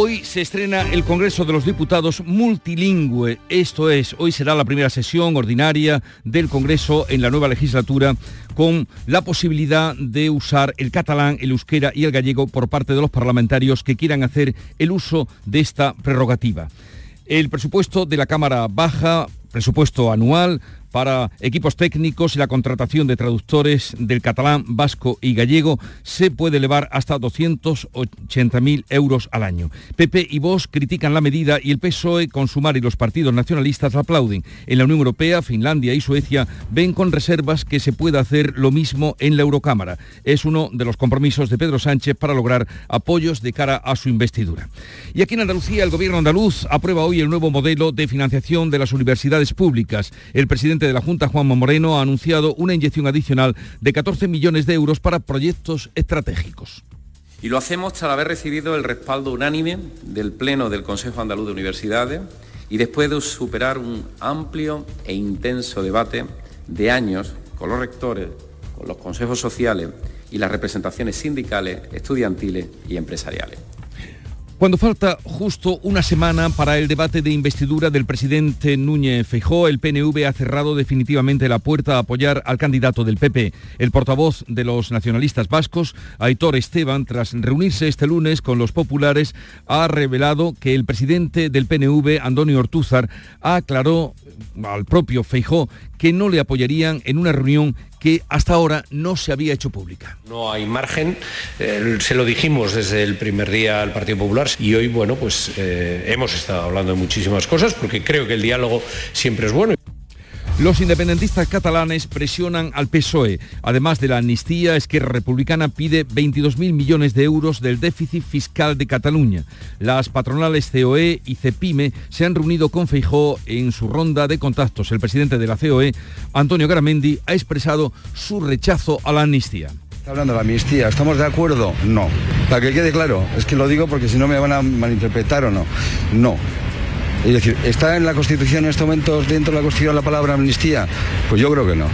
Hoy se estrena el Congreso de los Diputados multilingüe, esto es, hoy será la primera sesión ordinaria del Congreso en la nueva legislatura con la posibilidad de usar el catalán, el euskera y el gallego por parte de los parlamentarios que quieran hacer el uso de esta prerrogativa. El presupuesto de la Cámara Baja, presupuesto anual, para equipos técnicos y la contratación de traductores del catalán, vasco y gallego se puede elevar hasta 280.000 euros al año. PP y Vox critican la medida y el PSOE, Consumar y los partidos nacionalistas la aplauden. En la Unión Europea, Finlandia y Suecia ven con reservas que se pueda hacer lo mismo en la Eurocámara. Es uno de los compromisos de Pedro Sánchez para lograr apoyos de cara a su investidura. Y aquí en Andalucía, el gobierno andaluz aprueba hoy el nuevo modelo de financiación de las universidades públicas. El presidente de la Junta, Juanma Moreno, ha anunciado una inyección adicional de 14 millones de euros para proyectos estratégicos. Y lo hacemos tras haber recibido el respaldo unánime del Pleno del Consejo Andaluz de Universidades y después de superar un amplio e intenso debate de años con los rectores, con los consejos sociales y las representaciones sindicales, estudiantiles y empresariales. Cuando falta justo una semana para el debate de investidura del presidente Núñez Feijó, el PNV ha cerrado definitivamente la puerta a apoyar al candidato del PP. El portavoz de los nacionalistas vascos, Aitor Esteban, tras reunirse este lunes con los populares, ha revelado que el presidente del PNV, Antonio Ortúzar, aclaró al propio Feijó que no le apoyarían en una reunión que hasta ahora no se había hecho pública. No hay margen, eh, se lo dijimos desde el primer día al Partido Popular y hoy, bueno, pues eh, hemos estado hablando de muchísimas cosas porque creo que el diálogo siempre es bueno. Los independentistas catalanes presionan al PSOE. Además de la amnistía, Esquerra Republicana pide 22.000 millones de euros del déficit fiscal de Cataluña. Las patronales COE y CEPIME se han reunido con Feijó en su ronda de contactos. El presidente de la COE, Antonio Garamendi, ha expresado su rechazo a la amnistía. Hablando de la amnistía, ¿estamos de acuerdo? No. Para que quede claro, es que lo digo porque si no me van a malinterpretar o no. No. Es decir, ¿está en la Constitución en estos momentos dentro de la Constitución la palabra amnistía? Pues yo creo que no.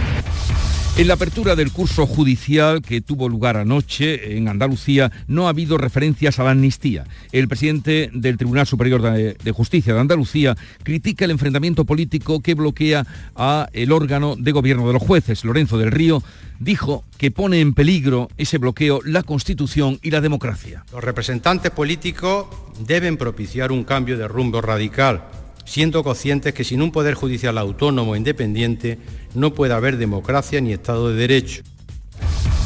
En la apertura del curso judicial que tuvo lugar anoche en Andalucía no ha habido referencias a la amnistía. El presidente del Tribunal Superior de, Justicia de Andalucía critica el enfrentamiento político que bloquea a el órgano de gobierno de los jueces. Lorenzo del Río dijo que pone en peligro ese bloqueo la Constitución y la democracia. Los representantes políticos deben propiciar un cambio de rumbo radical siendo conscientes que sin un poder judicial autónomo e independiente no puede haber democracia ni Estado de Derecho.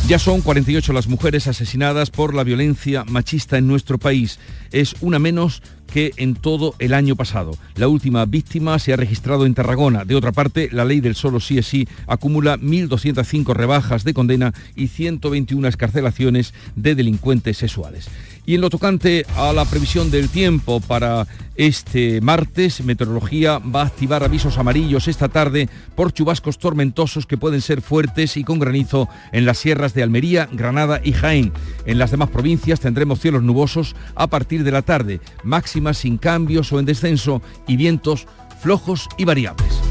Ya son 48 las mujeres asesinadas por la violencia machista en nuestro país. Es una menos que en todo el año pasado. La última víctima se ha registrado en Tarragona. De otra parte, la ley del solo sí es sí acumula 1.205 rebajas de condena y 121 escarcelaciones de delincuentes sexuales. Y en lo tocante a la previsión del tiempo para este martes, Meteorología va a activar avisos amarillos esta tarde por chubascos tormentosos que pueden ser fuertes y con granizo en las sierras de Almería, Granada y Jaén. En las demás provincias tendremos cielos nubosos a partir de la tarde, máximas sin cambios o en descenso y vientos flojos y variables.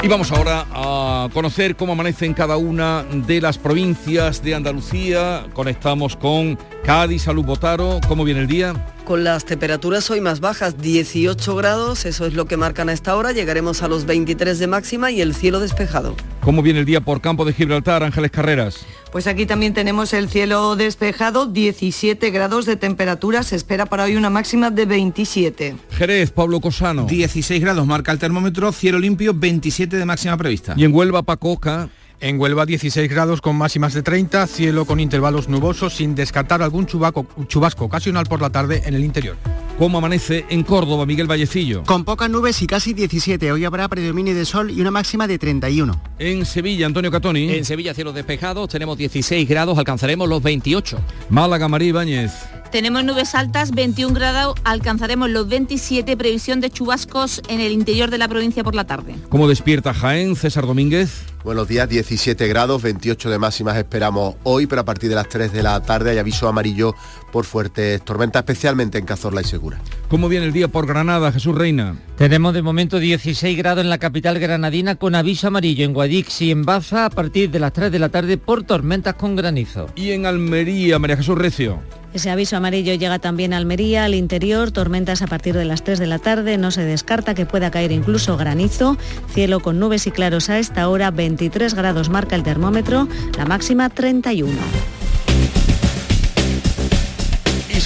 Y vamos ahora a conocer cómo amanece en cada una de las provincias de Andalucía. Conectamos con Cádiz, Salud Botaro. ¿Cómo viene el día? Con las temperaturas hoy más bajas, 18 grados, eso es lo que marcan a esta hora. Llegaremos a los 23 de máxima y el cielo despejado. ¿Cómo viene el día por campo de Gibraltar, Ángeles Carreras? Pues aquí también tenemos el cielo despejado, 17 grados de temperatura, se espera para hoy una máxima de 27. Jerez, Pablo Cosano. 16 grados marca el termómetro, cielo limpio, 27 de máxima prevista. Y en Huelva, Pacoca. En Huelva 16 grados con máximas de 30, cielo con intervalos nubosos sin descartar algún chubasco ocasional por la tarde en el interior. ¿Cómo amanece en Córdoba, Miguel Vallecillo? Con pocas nubes y casi 17. Hoy habrá predominio de sol y una máxima de 31. En Sevilla, Antonio Catoni. En Sevilla, cielos despejados, tenemos 16 grados, alcanzaremos los 28. Málaga, María Ibáñez. Tenemos nubes altas, 21 grados, alcanzaremos los 27, previsión de chubascos en el interior de la provincia por la tarde. ¿Cómo despierta Jaén, César Domínguez? Buenos días, 17 grados, 28 de máximas esperamos hoy, pero a partir de las 3 de la tarde hay aviso amarillo por fuertes tormentas, especialmente en Cazorla y Segura. ¿Cómo viene el día por Granada, Jesús Reina? Tenemos de momento 16 grados en la capital granadina con aviso amarillo en Guadix y en Baza a partir de las 3 de la tarde por tormentas con granizo. Y en Almería, María Jesús Recio. Ese aviso amarillo llega también a Almería, al interior, tormentas a partir de las 3 de la tarde, no se descarta que pueda caer incluso granizo, cielo con nubes y claros a esta hora, 23 grados marca el termómetro, la máxima 31.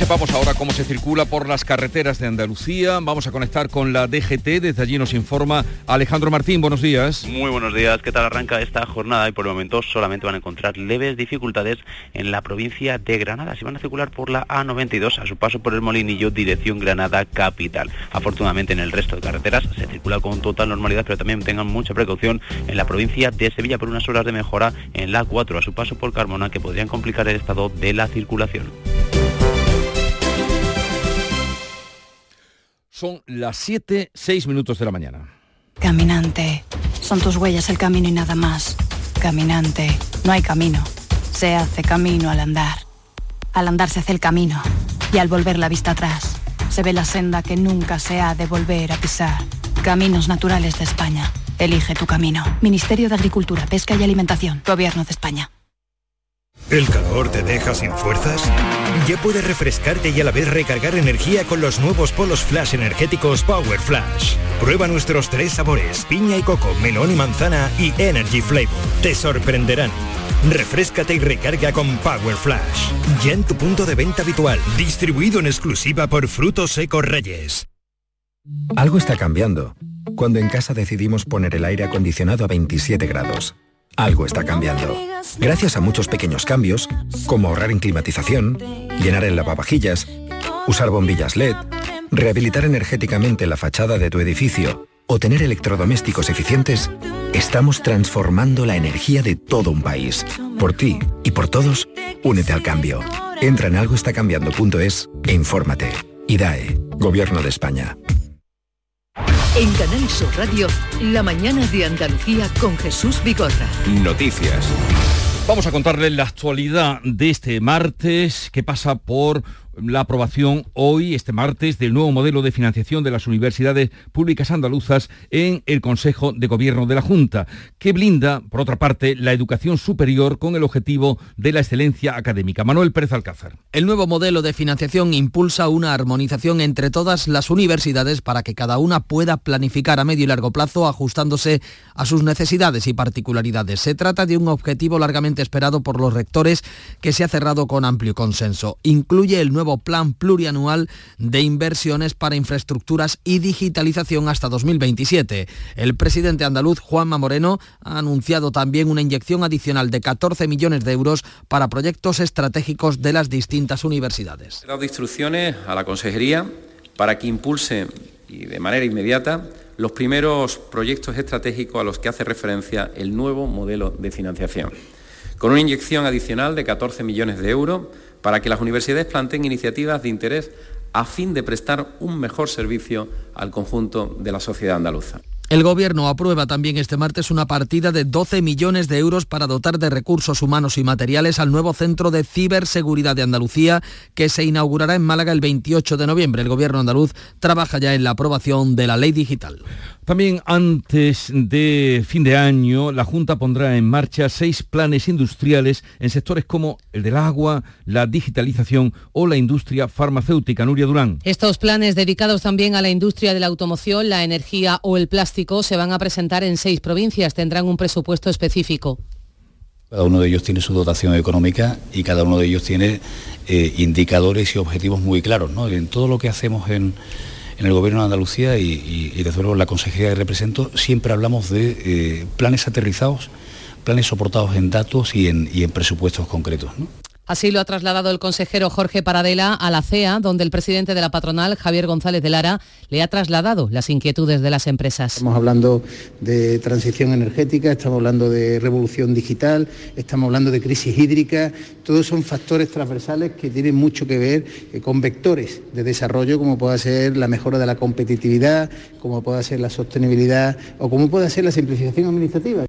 Sepamos ahora cómo se circula por las carreteras de Andalucía. Vamos a conectar con la DGT. Desde allí nos informa Alejandro Martín. Buenos días. Muy buenos días. ¿Qué tal arranca esta jornada? Y por el momento solamente van a encontrar leves dificultades en la provincia de Granada. Si van a circular por la A92 a su paso por el Molinillo, dirección Granada capital. Afortunadamente en el resto de carreteras se circula con total normalidad, pero también tengan mucha precaución en la provincia de Sevilla por unas horas de mejora en la A4 a su paso por Carmona que podrían complicar el estado de la circulación. Son las 7, 6 minutos de la mañana. Caminante, son tus huellas el camino y nada más. Caminante, no hay camino. Se hace camino al andar. Al andar se hace el camino. Y al volver la vista atrás, se ve la senda que nunca se ha de volver a pisar. Caminos Naturales de España. Elige tu camino. Ministerio de Agricultura, Pesca y Alimentación. Gobierno de España. ¿El calor te deja sin fuerzas? Ya puedes refrescarte y a la vez recargar energía con los nuevos polos flash energéticos Power Flash. Prueba nuestros tres sabores, piña y coco, melón y manzana y Energy Flavor. Te sorprenderán. Refrescate y recarga con Power Flash. Ya en tu punto de venta habitual, distribuido en exclusiva por Frutos Secos Reyes. Algo está cambiando. Cuando en casa decidimos poner el aire acondicionado a 27 grados. Algo está cambiando. Gracias a muchos pequeños cambios, como ahorrar en climatización, llenar el lavavajillas, usar bombillas LED, rehabilitar energéticamente la fachada de tu edificio o tener electrodomésticos eficientes, estamos transformando la energía de todo un país. Por ti y por todos, únete al cambio. Entra en algoestacambiando.es e infórmate. IDAE, Gobierno de España. En Canal Sur Radio, la mañana de Andalucía con Jesús Bigorra. Noticias. Vamos a contarles la actualidad de este martes que pasa por la aprobación hoy, este martes, del nuevo modelo de financiación de las universidades públicas andaluzas en el Consejo de Gobierno de la Junta, que blinda, por otra parte, la educación superior con el objetivo de la excelencia académica. Manuel Pérez Alcázar. El nuevo modelo de financiación impulsa una armonización entre todas las universidades para que cada una pueda planificar a medio y largo plazo ajustándose a sus necesidades y particularidades. Se trata de un objetivo largamente esperado por los rectores que se ha cerrado con amplio consenso. Incluye el nuevo plan plurianual de inversiones para infraestructuras y digitalización hasta 2027. El presidente andaluz, Juanma Moreno, ha anunciado también una inyección adicional de 14 millones de euros para proyectos estratégicos de las distintas universidades. He dado instrucciones a la Consejería para que impulse y de manera inmediata los primeros proyectos estratégicos a los que hace referencia el nuevo modelo de financiación, con una inyección adicional de 14 millones de euros para que las universidades planteen iniciativas de interés a fin de prestar un mejor servicio al conjunto de la sociedad andaluza. El Gobierno aprueba también este martes una partida de 12 millones de euros para dotar de recursos humanos y materiales al nuevo Centro de Ciberseguridad de Andalucía que se inaugurará en Málaga el 28 de noviembre. El Gobierno andaluz trabaja ya en la aprobación de la ley digital. También antes de fin de año, la Junta pondrá en marcha seis planes industriales en sectores como el del agua, la digitalización o la industria farmacéutica. Nuria Durán. Estos planes dedicados también a la industria de la automoción, la energía o el plástico se van a presentar en seis provincias. Tendrán un presupuesto específico. Cada uno de ellos tiene su dotación económica y cada uno de ellos tiene eh, indicadores y objetivos muy claros. ¿no? En todo lo que hacemos en en el Gobierno de Andalucía y, desde luego en la consejería que represento, siempre hablamos de eh, planes aterrizados, planes soportados en datos y en, presupuestos concretos. Así lo ha trasladado el consejero Jorge Paradela a la CEA, donde el presidente de la patronal, Javier González de Lara, le ha trasladado las inquietudes de las empresas. Estamos hablando de transición energética, estamos hablando de revolución digital, estamos hablando de crisis hídrica, todos son factores transversales que tienen mucho que ver eh, con vectores de desarrollo, como pueda ser la mejora de la competitividad, como pueda ser la sostenibilidad o como pueda ser la simplificación administrativa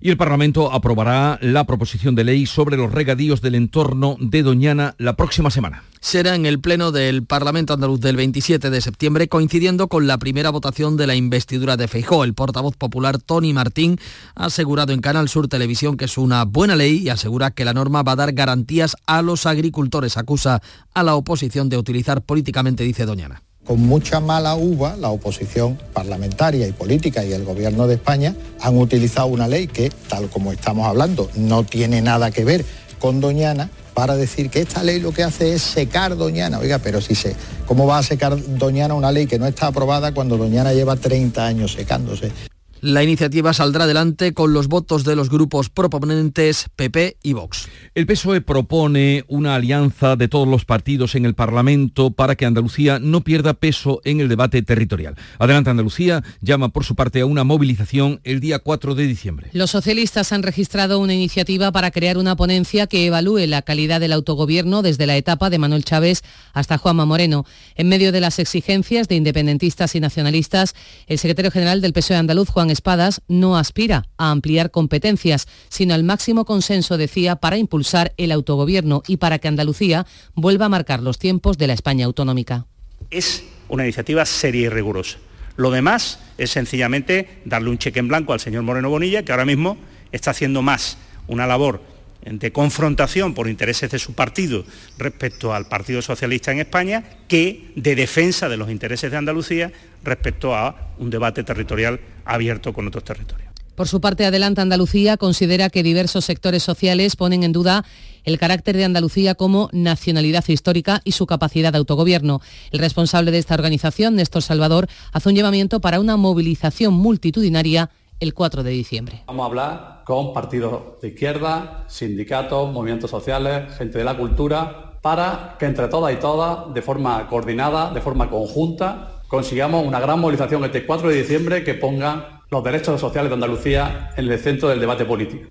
y el Parlamento aprobará la proposición de ley sobre los regadíos del entorno de Doñana la próxima semana. Será en el Pleno del Parlamento Andaluz del 27 de septiembre, coincidiendo con la primera votación de la investidura de Feijó. El portavoz popular Tony Martín ha asegurado en Canal Sur Televisión que es una buena ley y asegura que la norma va a dar garantías a los agricultores. Acusa a la oposición de utilizar políticamente, dice Doñana con mucha mala uva, la oposición parlamentaria y política y el gobierno de España han utilizado una ley que, tal como estamos hablando, no tiene nada que ver con Doñana para decir que esta ley lo que hace es secar Doñana. Oiga, pero si se, ¿cómo va a secar Doñana una ley que no está aprobada cuando Doñana lleva 30 años secándose? La iniciativa saldrá adelante con los votos de los grupos proponentes PP y Vox. El PSOE propone una alianza de todos los partidos en el Parlamento para que Andalucía no pierda peso en el debate territorial. Adelante Andalucía llama por su parte a una movilización el día 4 de diciembre. Los socialistas han registrado una iniciativa para crear una ponencia que evalúe la calidad del autogobierno desde la etapa de Manuel Chávez hasta Juanma Moreno. En medio de las exigencias de independentistas y nacionalistas, el secretario general del PSOE andaluz, Juan Espadas no aspira a ampliar competencias, sino al máximo consenso, decía, para impulsar el autogobierno y para que Andalucía vuelva a marcar los tiempos de la España autonómica. Es una iniciativa seria y rigurosa. Lo demás es sencillamente darle un cheque en blanco al señor Moreno Bonilla, que ahora mismo está haciendo más una labor de confrontación por intereses de su partido respecto al Partido Socialista en España que de defensa de los intereses de Andalucía respecto a un debate territorial abierto con otros territorios. Por su parte, Adelanta Andalucía considera que diversos sectores sociales ponen en duda el carácter de Andalucía como nacionalidad histórica y su capacidad de autogobierno. El responsable de esta organización, Néstor Salvador, hace un llamamiento para una movilización multitudinaria el 4 de diciembre. Vamos a hablar con partidos de izquierda, sindicatos, movimientos sociales, gente de la cultura, para que entre todas y todas, de forma coordinada, de forma conjunta, consigamos una gran movilización este 4 de diciembre que ponga los derechos sociales de Andalucía en el centro del debate político.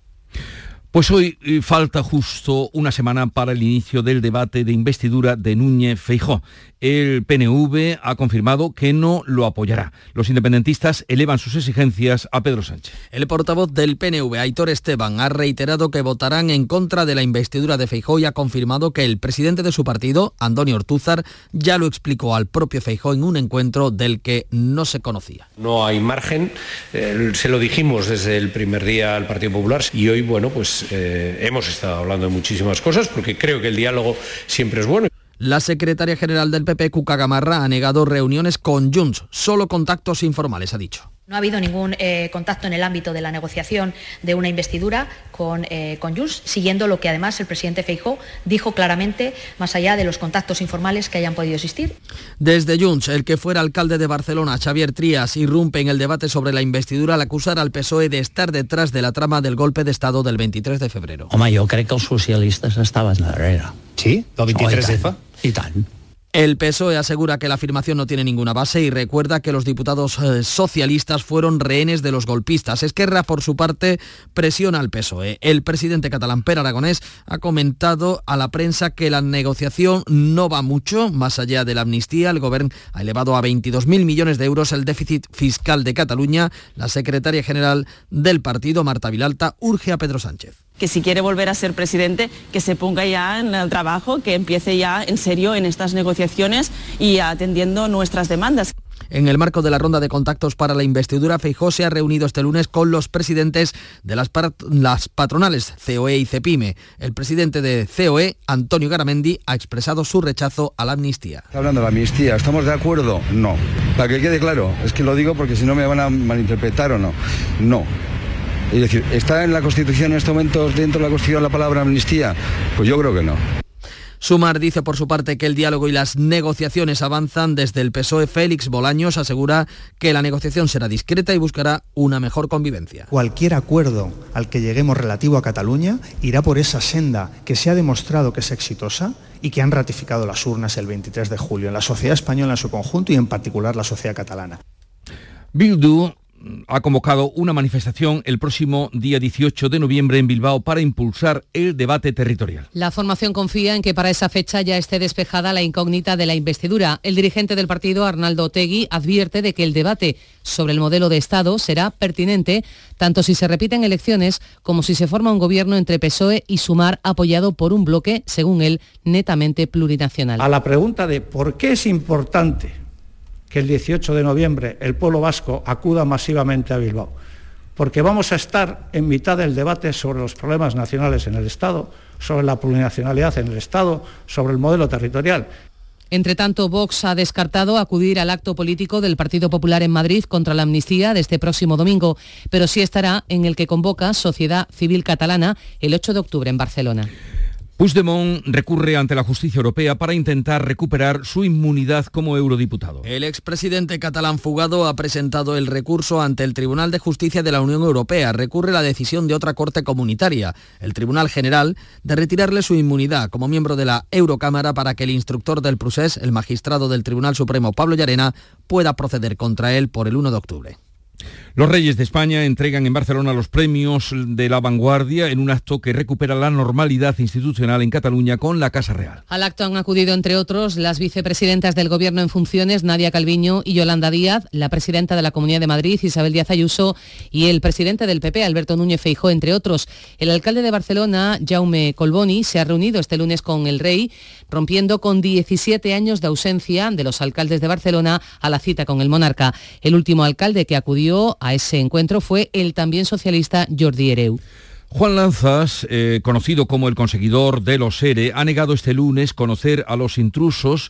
Pues hoy eh, falta justo una semana para el inicio del debate de investidura de Núñez Feijó. El PNV ha confirmado que no lo apoyará. Los independentistas elevan sus exigencias a Pedro Sánchez. El portavoz del PNV, Aitor Esteban, ha reiterado que votarán en contra de la investidura de Feijó y ha confirmado que el presidente de su partido, Antonio Ortúzar, ya lo explicó al propio Feijó en un encuentro del que no se conocía. No hay margen, eh, se lo dijimos desde el primer día al Partido Popular y hoy, bueno, pues eh, hemos estado hablando de muchísimas cosas porque creo que el diálogo siempre es bueno. La secretaria general del PP, Cuca Gamarra, ha negado reuniones con Junts, solo contactos informales, ha dicho. No ha habido ningún eh, contacto en el ámbito de la negociación de una investidura con, eh, con Junts, siguiendo lo que además el presidente Feijó dijo claramente, más allá de los contactos informales que hayan podido existir. Desde Junts, el que fuera alcalde de Barcelona, Xavier Trías, irrumpe en el debate sobre la investidura al acusar al PSOE de estar detrás de la trama del golpe de Estado del 23 de febrero. Home, jo crec que els socialistes estaven darrere. Sí? Del 23F? I tant. El PSOE asegura que la afirmación no tiene ninguna base y recuerda que los diputados eh, socialistas fueron rehenes de los golpistas. Esquerra, por su parte, presiona al PSOE. El presidente catalán Per Aragonés ha comentado a la prensa que la negociación no va mucho más allá de la amnistía. El gobierno ha elevado a 22.000 millones de euros el déficit fiscal de Cataluña. La secretaria general del partido, Marta Vilalta, urge a Pedro Sánchez que si quiere volver a ser presidente, que se ponga ya en el trabajo, que empiece ya en serio en estas negociaciones y atendiendo nuestras demandas. En el marco de la ronda de contactos para la investidura, Feijó se ha reunido este lunes con los presidentes de las, las, patronales COE y CEPIME. El presidente de COE, Antonio Garamendi, ha expresado su rechazo a la amnistía. Está hablando de la amnistía, ¿estamos de acuerdo? No. Para que quede claro, es que lo digo porque si no me van a malinterpretar o no. No. Es decir, ¿está en la Constitución en estos momentos, dentro de la Constitución, la palabra amnistía? Pues yo creo que no. Sumar dice por su parte que el diálogo y las negociaciones avanzan. Desde el PSOE, Félix Bolaños asegura que la negociación será discreta y buscará una mejor convivencia. Cualquier acuerdo al que lleguemos relativo a Cataluña irá por esa senda que se ha demostrado que es exitosa y que han ratificado las urnas el 23 de julio en la sociedad española en su conjunto y en particular la sociedad catalana. Bildu ha convocado una manifestación el próximo día 18 de noviembre en Bilbao para impulsar el debate territorial. La formación confía en que para esa fecha ya esté despejada la incógnita de la investidura. El dirigente del partido, Arnaldo Otegui, advierte de que el debate sobre el modelo de Estado será pertinente tanto si se repiten elecciones como si se forma un gobierno entre PSOE y Sumar apoyado por un bloque, según él, netamente plurinacional. A la pregunta de por qué es importante que el 18 de noviembre el pueblo vasco acuda masivamente a Bilbao, porque vamos a estar en mitad del debate sobre los problemas nacionales en el Estado, sobre la plurinacionalidad en el Estado, sobre el modelo territorial. Entre tanto, Vox ha descartado acudir al acto político del Partido Popular en Madrid contra la amnistía de este próximo domingo, pero sí estará en el que convoca Sociedad Civil Catalana el 8 de octubre en Barcelona. Puigdemont recurre ante la justicia europea para intentar recuperar su inmunidad como eurodiputado. El expresidente catalán fugado ha presentado el recurso ante el Tribunal de Justicia de la Unión Europea. Recurre la decisión de otra corte comunitaria, el Tribunal General, de retirarle su inmunidad como miembro de la Eurocámara para que el instructor del procés, el magistrado del Tribunal Supremo Pablo Llarena, pueda proceder contra él por el 1 de octubre. Los Reyes de España entregan en Barcelona los premios de la vanguardia en un acto que recupera la normalidad institucional en Cataluña con la Casa Real. Al acto han acudido, entre otros, las vicepresidentas del Gobierno en funciones, Nadia Calviño y Yolanda Díaz, la presidenta de la Comunidad de Madrid, Isabel Díaz Ayuso, y el presidente del PP, Alberto Núñez Feijó, entre otros. El alcalde de Barcelona, Jaume Colboni, se ha reunido este lunes con el rey, rompiendo con 17 años de ausencia de los alcaldes de Barcelona a la cita con el monarca. El último alcalde que acudió a ese encuentro fue el también socialista Jordi Ereu. Juan Lanzas, eh, conocido como el conseguidor de los ERE, ha negado este lunes conocer a los intrusos,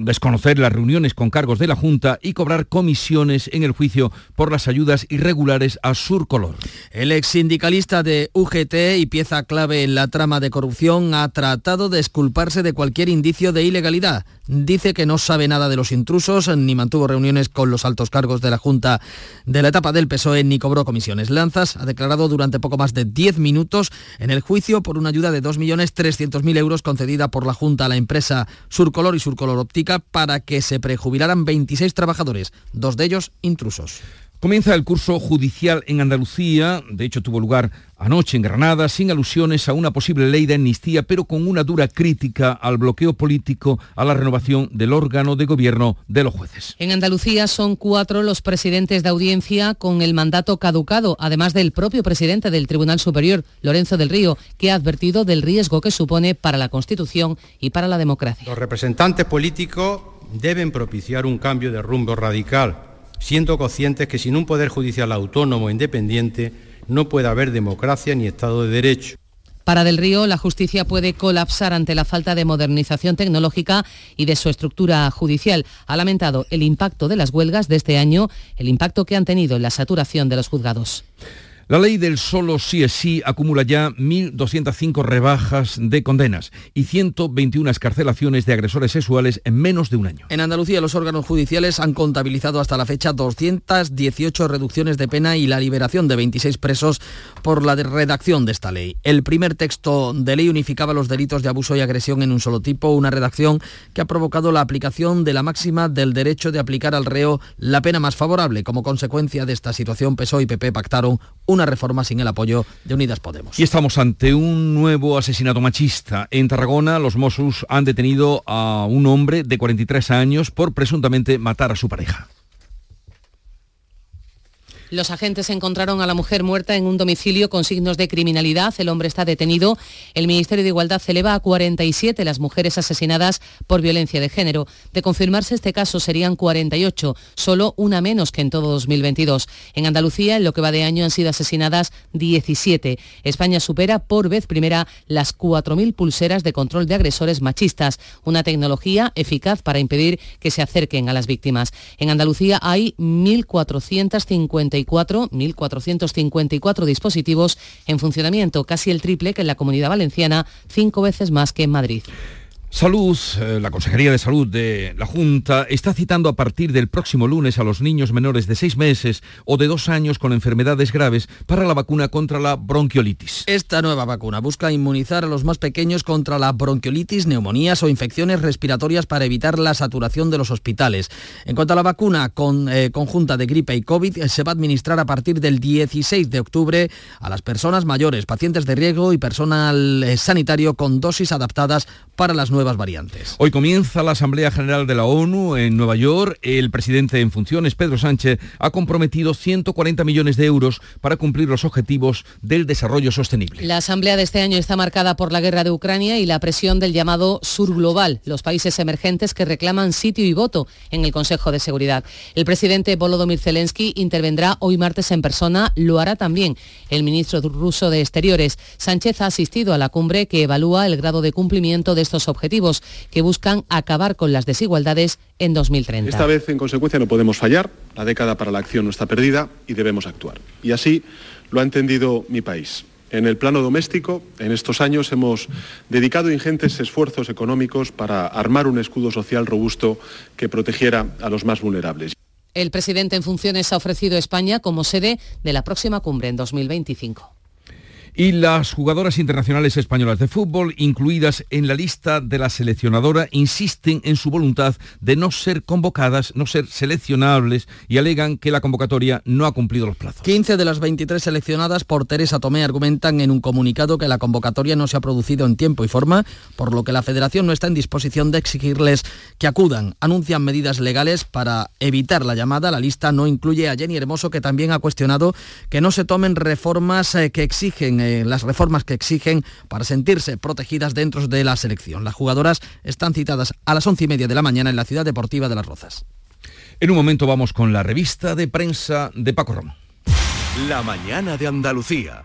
desconocer las reuniones con cargos de la Junta y cobrar comisiones en el juicio por las ayudas irregulares a Surcolor. El ex sindicalista de UGT y pieza clave en la trama de corrupción ha tratado de esculparse de cualquier indicio de ilegalidad. Dice que no sabe nada de los intrusos, ni mantuvo reuniones con los altos cargos de la Junta de la etapa del PSOE, ni cobró comisiones. Lanzas ha declarado durante poco más de 10 minutos en el juicio por una ayuda de 2.300.000 euros concedida por la Junta a la empresa Surcolor y Surcolor Óptica para que se prejubilaran 26 trabajadores, dos de ellos intrusos. Comienza el curso judicial en Andalucía, de hecho tuvo lugar anoche en Granada, sin alusiones a una posible ley de amnistía, pero con una dura crítica al bloqueo político a la renovación del órgano de gobierno de los jueces. En Andalucía son cuatro los presidentes de audiencia con el mandato caducado, además del propio presidente del Tribunal Superior, Lorenzo del Río, que ha advertido del riesgo que supone para la Constitución y para la democracia. Los representantes políticos deben propiciar un cambio de rumbo radical siendo conscientes que sin un poder judicial autónomo e independiente no puede haber democracia ni Estado de Derecho. Para Del Río, la justicia puede colapsar ante la falta de modernización tecnológica y de su estructura judicial. Ha lamentado el impacto de las huelgas de este año, el impacto que han tenido en la saturación de los juzgados. La ley del solo sí es sí acumula ya 1.205 rebajas de condenas y 121 escarcelaciones de agresores sexuales en menos de un año. En Andalucía los órganos judiciales han contabilizado hasta la fecha 218 reducciones de pena y la liberación de 26 presos por la redacción de esta ley. El primer texto de ley unificaba los delitos de abuso y agresión en un solo tipo, una redacción que ha provocado la aplicación de la máxima del derecho de aplicar al reo la pena más favorable. Como consecuencia de esta situación, PSOE y PP pactaron una reforma sin el apoyo de Unidas Podemos. Y estamos ante un nuevo asesinato machista. En Tarragona, los Mossos han detenido a un hombre de 43 años por presuntamente matar a su pareja. Los agentes encontraron a la mujer muerta en un domicilio con signos de criminalidad. El hombre está detenido. El Ministerio de Igualdad eleva a 47 las mujeres asesinadas por violencia de género. De confirmarse este caso serían 48, solo una menos que en todo 2022. En Andalucía, en lo que va de año, han sido asesinadas 17. España supera por vez primera las 4.000 pulseras de control de agresores machistas, una tecnología eficaz para impedir que se acerquen a las víctimas. En Andalucía hay 1.454 1.454, 1.454 dispositivos en funcionamiento, casi el triple que en la Comunidad Valenciana, cinco veces más que en Madrid. Salud, eh, la Consejería de Salud de la Junta está citando a partir del próximo lunes a los niños menores de seis meses o de dos años con enfermedades graves para la vacuna contra la bronquiolitis. Esta nueva vacuna busca inmunizar a los más pequeños contra la bronquiolitis, neumonías o infecciones respiratorias para evitar la saturación de los hospitales. En cuanto a la vacuna eh, conjunta de gripe y COVID, eh, se va a administrar a partir del 16 de octubre a las personas mayores, pacientes de riesgo y personal sanitario con dosis adaptadas para las nuevas variantes. Hoy comienza la Asamblea General de la ONU en Nueva York. El presidente en funciones, Pedro Sánchez, ha comprometido 140 millones de euros para cumplir los objetivos del desarrollo sostenible. La Asamblea de este año está marcada por la guerra de Ucrania y la presión del llamado Sur Global, los países emergentes que reclaman sitio y voto en el Consejo de Seguridad. El presidente Volodymyr Zelensky intervendrá hoy martes en persona, lo hará también el ministro ruso de Exteriores. Sánchez ha asistido a la cumbre que evalúa el grado de cumplimiento de estos objetivos que buscan acabar con las desigualdades en 2030. Esta vez, en consecuencia, no podemos fallar. La década para la acción no está perdida y debemos actuar. Y así lo ha entendido mi país. En el plano doméstico, en estos años hemos dedicado ingentes esfuerzos económicos para armar un escudo social robusto que protegiera a los más vulnerables. El presidente en funciones ha ofrecido España como sede de la próxima cumbre en 2025 y las jugadoras internacionales españolas de fútbol, incluidas en la lista de la seleccionadora, insisten en su voluntad de no ser convocadas, no ser seleccionables y alegan que la convocatoria no ha cumplido los plazos. 15 de las 23 seleccionadas por Teresa Tomé argumentan en un comunicado que la convocatoria no se ha producido en tiempo y forma, por lo que la federación no está en disposición de exigirles que acudan. Anuncian medidas legales para evitar la llamada. La lista no incluye a Jenny Hermoso, que también ha cuestionado que no se tomen reformas eh, que exigen eh, las reformas que exigen para sentirse protegidas dentro de la selección. Las jugadoras están citadas a las once y media de la mañana en la ciudad deportiva de Las Rozas. En un momento vamos con la revista de prensa de Paco Rom. La mañana de Andalucía.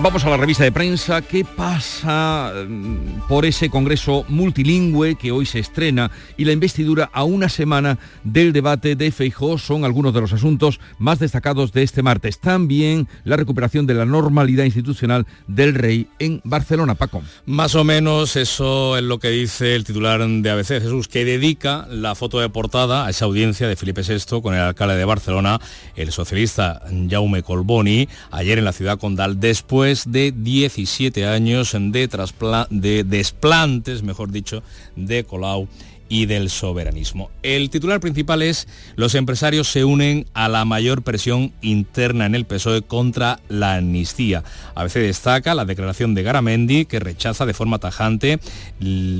Vamos a la revista de prensa. ¿Qué pasa mm, por ese Congreso multilingüe que hoy se estrena y la investidura a una semana del debate de Feijó son algunos de los asuntos más destacados de este martes. También la recuperación de la normalidad institucional del rey en Barcelona, Paco. Más o menos eso es lo que dice el titular de ABC, Jesús, que dedica la foto de portada a esa audiencia de Felipe VI con el alcalde de Barcelona, el socialista Jaume Colboni, ayer en la ciudad condal después de 17 años de, de desplantes, mejor dicho, de Colau y del soberanismo. El titular principal es los empresarios se unen a la mayor presión interna en el PSOE contra la amnistía. A veces destaca la declaración de Garamendi que rechaza de forma tajante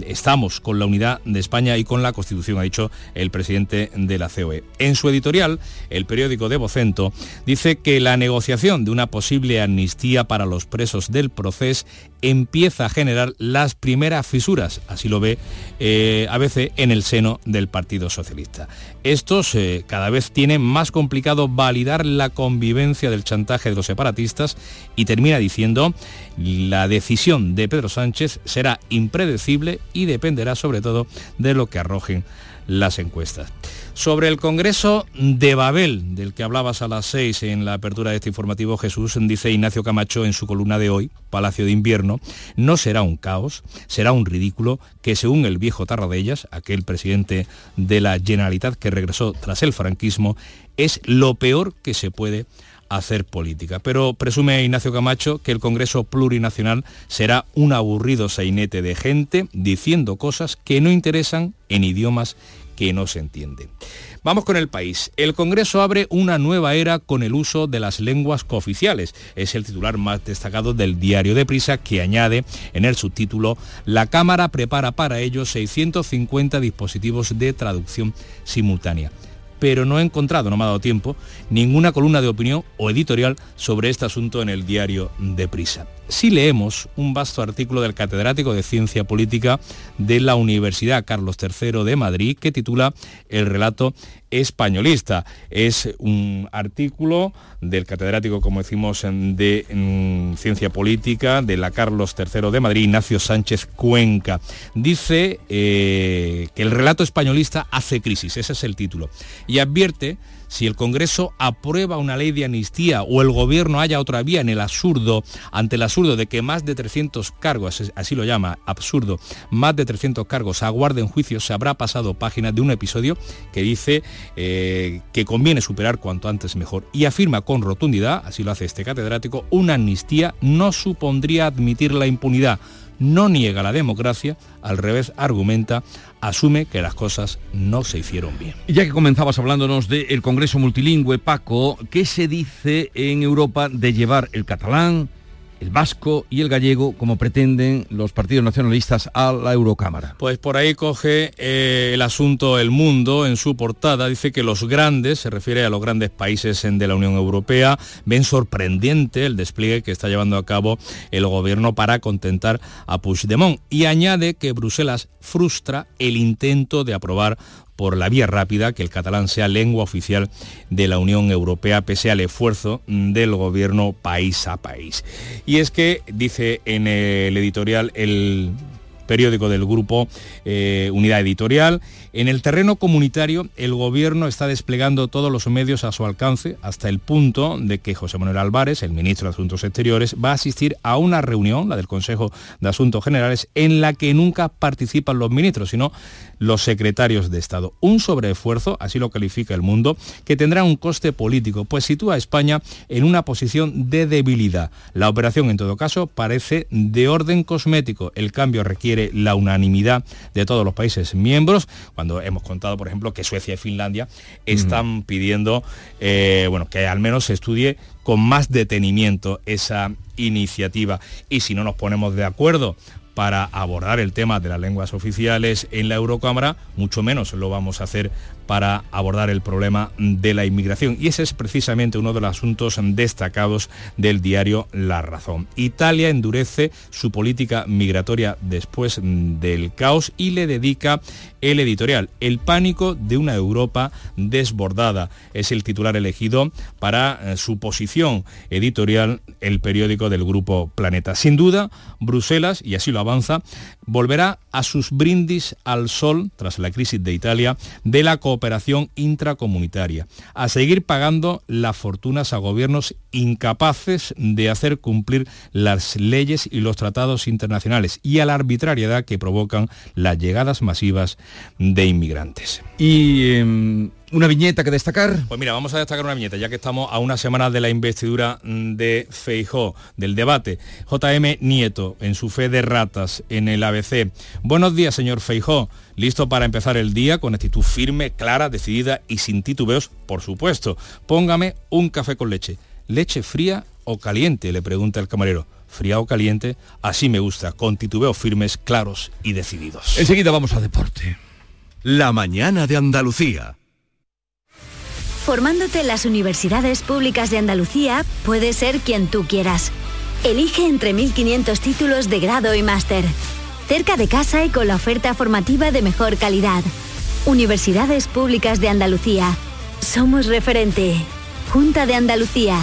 estamos con la unidad de España y con la Constitución, ha dicho el presidente de la COE. En su editorial, el periódico de Vocento dice que la negociación de una posible amnistía para los presos del proceso empieza a generar las primeras fisuras, así lo ve eh, a veces en el seno del Partido Socialista. Estos eh, cada vez tienen más complicado validar la convivencia del chantaje de los separatistas y termina diciendo la decisión de Pedro Sánchez será impredecible y dependerá sobre todo de lo que arrojen las encuestas. Sobre el Congreso de Babel, del que hablabas a las seis en la apertura de este informativo, Jesús, dice Ignacio Camacho en su columna de hoy, Palacio de Invierno, no será un caos, será un ridículo que según el viejo Tarradellas, aquel presidente de la Generalitat que regresó tras el franquismo, es lo peor que se puede hacer política. Pero presume Ignacio Camacho que el Congreso Plurinacional será un aburrido sainete de gente diciendo cosas que no interesan en idiomas que no se entienden. Vamos con el país. El Congreso abre una nueva era con el uso de las lenguas cooficiales. Es el titular más destacado del diario de Prisa que añade en el subtítulo La Cámara prepara para ello 650 dispositivos de traducción simultánea pero no he encontrado, no me ha dado tiempo, ninguna columna de opinión o editorial sobre este asunto en el diario de Prisa. Si leemos un vasto artículo del catedrático de Ciencia Política de la Universidad Carlos III de Madrid que titula El relato españolista. Es un artículo del catedrático, como decimos, de Ciencia Política de la Carlos III de Madrid, Ignacio Sánchez Cuenca. Dice eh, que el relato españolista hace crisis, ese es el título, y advierte si el Congreso aprueba una ley de amnistía o el Gobierno haya otra vía en el absurdo, ante el absurdo de que más de 300 cargos, así lo llama, absurdo, más de 300 cargos aguarden juicio, se habrá pasado página de un episodio que dice eh, que conviene superar cuanto antes mejor. Y afirma con rotundidad, así lo hace este catedrático, una amnistía no supondría admitir la impunidad. No niega la democracia, al revés argumenta, asume que las cosas no se hicieron bien. Ya que comenzabas hablándonos del Congreso Multilingüe, Paco, ¿qué se dice en Europa de llevar el catalán, el vasco y el gallego como pretenden los partidos nacionalistas a la Eurocámara. Pues por ahí coge eh, el asunto El Mundo en su portada, dice que los grandes, se refiere a los grandes países de la Unión Europea, ven sorprendente el despliegue que está llevando a cabo el gobierno para contentar a Puigdemont y añade que Bruselas frustra el intento de aprobar por la vía rápida que el catalán sea lengua oficial de la Unión Europea pese al esfuerzo del gobierno país a país. Y es que, dice en el editorial el periódico del grupo eh, Unidad Editorial, en el terreno comunitario, el gobierno está desplegando todos los medios a su alcance hasta el punto de que José Manuel Álvarez, el ministro de Asuntos Exteriores, va a asistir a una reunión, la del Consejo de Asuntos Generales, en la que nunca participan los ministros, sino los secretarios de Estado. Un sobreesfuerzo, así lo califica el mundo, que tendrá un coste político, pues sitúa a España en una posición de debilidad. La operación, en todo caso, parece de orden cosmético. El cambio requiere la unanimidad de todos los países miembros cuando hemos contado, por ejemplo, que Suecia y Finlandia están pidiendo eh, bueno, que al menos se estudie con más detenimiento esa iniciativa. Y si no nos ponemos de acuerdo para abordar el tema de las lenguas oficiales en la Eurocámara, mucho menos lo vamos a hacer para abordar el problema de la inmigración. Y ese es precisamente uno de los asuntos destacados del diario La Razón. Italia endurece su política migratoria después del caos y le dedica el editorial El pánico de una Europa desbordada. Es el titular elegido para eh, su posición editorial el periódico del grupo Planeta. Sin duda, Bruselas, y así lo avanza, volverá a sus brindis al sol tras la crisis de Italia de la cooperación intracomunitaria, a seguir pagando las fortunas a gobiernos incapaces de hacer cumplir las leyes y los tratados internacionales y a la arbitrariedad que provocan las llegadas masivas de inmigrantes. Y em, ¿Una viñeta que destacar? Pues mira, vamos a destacar una viñeta, ya que estamos a una semana de la investidura de Feijó, del debate. JM Nieto, en su fe de ratas, en el ABC. Buenos días, señor Feijó. Listo para empezar el día con actitud firme, clara, decidida y sin titubeos, por supuesto. Póngame un café con leche. ¿Leche fría o caliente? Le pregunta el camarero fría o caliente, así me gusta, con titubeos firmes, claros y decididos. Enseguida vamos a deporte. La mañana de Andalucía. Formándote en las universidades públicas de Andalucía, puedes ser quien tú quieras. Elige entre 1.500 títulos de grado y máster. Cerca de casa y con la oferta formativa de mejor calidad. Universidades Públicas de Andalucía. Somos referente. Junta de Andalucía.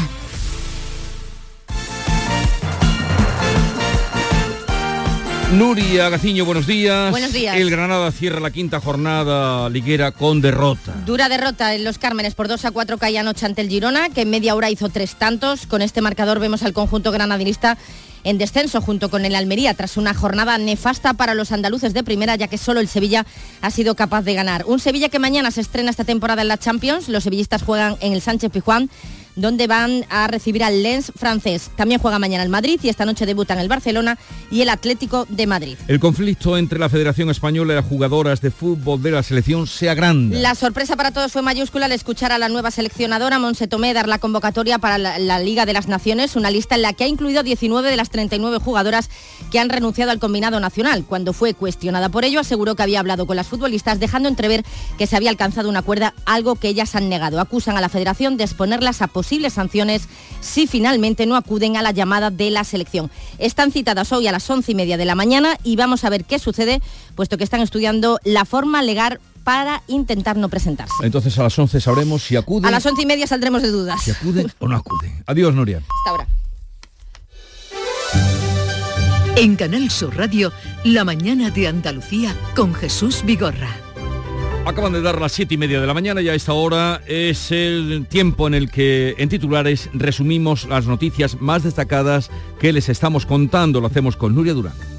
Nuria Gaciño, buenos días. Buenos días. El Granada cierra la quinta jornada liguera con derrota. Dura derrota en los Cármenes por 2 a 4 caía anoche ante el Girona, que en media hora hizo tres tantos. Con este marcador vemos al conjunto granadinista en descenso junto con el Almería tras una jornada nefasta para los andaluces de primera ya que solo el Sevilla ha sido capaz de ganar. Un Sevilla que mañana se estrena esta temporada en la Champions. Los sevillistas juegan en el Sánchez Pijuán donde van a recibir al Lens francés. También juega mañana el Madrid y esta noche debutan el Barcelona y el Atlético de Madrid. El conflicto entre la Federación Española y las jugadoras de fútbol de la selección se agranda. La sorpresa para todos fue mayúscula al escuchar a la nueva seleccionadora Monse Tomé dar la convocatoria para la, la Liga de las Naciones, una lista en la que ha incluido 19 de las 39 jugadoras que han renunciado al combinado nacional. Cuando fue cuestionada por ello, aseguró que había hablado con las futbolistas, dejando entrever que se había alcanzado un acuerdo, algo que ellas han negado. Acusan a la federación de exponerlas a posibles sanciones si finalmente no acuden a la llamada de la selección. Están citadas hoy a las once y media de la mañana y vamos a ver qué sucede, puesto que están estudiando la forma legal para intentar no presentarse. Entonces a las 11 sabremos si acuden. A las once y media saldremos de dudas. Si acuden o no acuden. Adiós, Nuria. Hasta ahora. En Canal Sur Radio, La mañana de Andalucía con Jesús Vigorra. Acaban de dar las siete y media de la mañana y a esta hora es el tiempo en el que en titulares resumimos las noticias más destacadas que les estamos contando. Lo hacemos con Nuria Durán.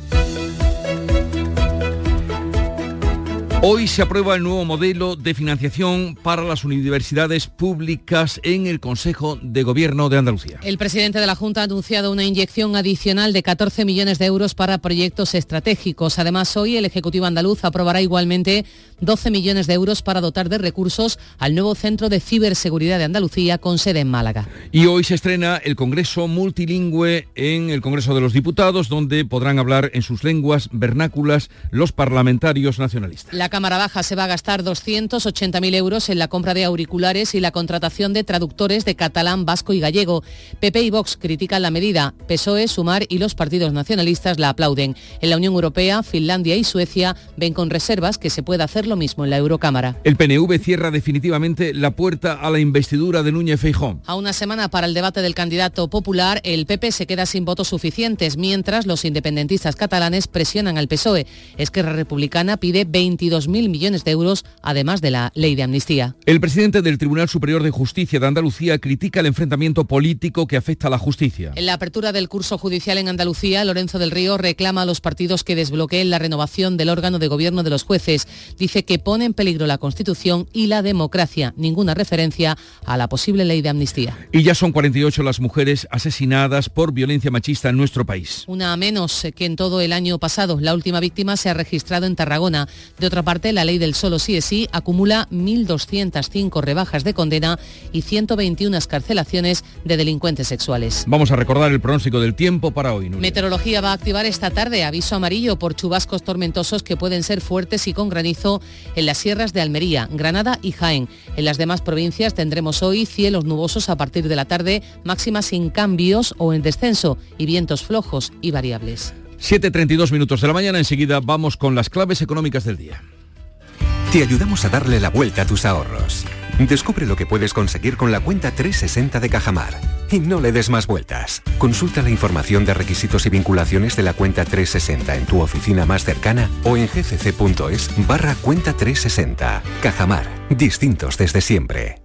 Hoy se aprueba el nuevo modelo de financiación para las universidades públicas en el Consejo de Gobierno de Andalucía. El presidente de la Junta ha anunciado una inyección adicional de 14 millones de euros para proyectos estratégicos. Además, hoy el Ejecutivo andaluz aprobará igualmente 12 millones de euros para dotar de recursos al nuevo Centro de Ciberseguridad de Andalucía con sede en Málaga. Y hoy se estrena el Congreso Multilingüe en el Congreso de los Diputados, donde podrán hablar en sus lenguas vernáculas los parlamentarios nacionalistas. La Cámara Baja se va a gastar 280.000 euros en la compra de auriculares y la contratación de traductores de catalán, vasco y gallego. PP y Vox critican la medida. PSOE, Sumar y los partidos nacionalistas la aplauden. En la Unión Europea, Finlandia y Suecia ven con reservas que se pueda hacer lo mismo en la Eurocámara. El PNV cierra definitivamente la puerta a la investidura de Núñez Feijón. A una semana para el debate del candidato popular, el PP se queda sin votos suficientes, mientras los independentistas catalanes presionan al PSOE. Esquerra Republicana pide 22 mil millones de euros, además de la ley de amnistía. El presidente del Tribunal Superior de Justicia de Andalucía critica el enfrentamiento político que afecta a la justicia. En la apertura del curso judicial en Andalucía, Lorenzo del Río reclama a los partidos que desbloqueen la renovación del órgano de gobierno de los jueces. Dice que pone en peligro la Constitución y la democracia. Ninguna referencia a la posible ley de amnistía. Y ya son 48 las mujeres asesinadas por violencia machista en nuestro país. Una menos que en todo el año pasado. La última víctima se ha registrado en Tarragona. De otra parte, la ley del solo sí es sí acumula 1.205 rebajas de condena y 121 escarcelaciones de delincuentes sexuales. Vamos a recordar el pronóstico del tiempo para hoy. Nuria. Meteorología va a activar esta tarde aviso amarillo por chubascos tormentosos que pueden ser fuertes y con granizo en las sierras de Almería, Granada y Jaén. En las demás provincias tendremos hoy cielos nubosos a partir de la tarde, máximas sin cambios o en descenso y vientos flojos y variables. 7.32 minutos de la mañana, enseguida vamos con las claves económicas del día. Te ayudamos a darle la vuelta a tus ahorros. Descubre lo que puedes conseguir con la cuenta 360 de Cajamar. Y no le des más vueltas. Consulta la información de requisitos y vinculaciones de la cuenta 360 en tu oficina más cercana o en gcc.es barra cuenta 360. Cajamar. Distintos desde siempre.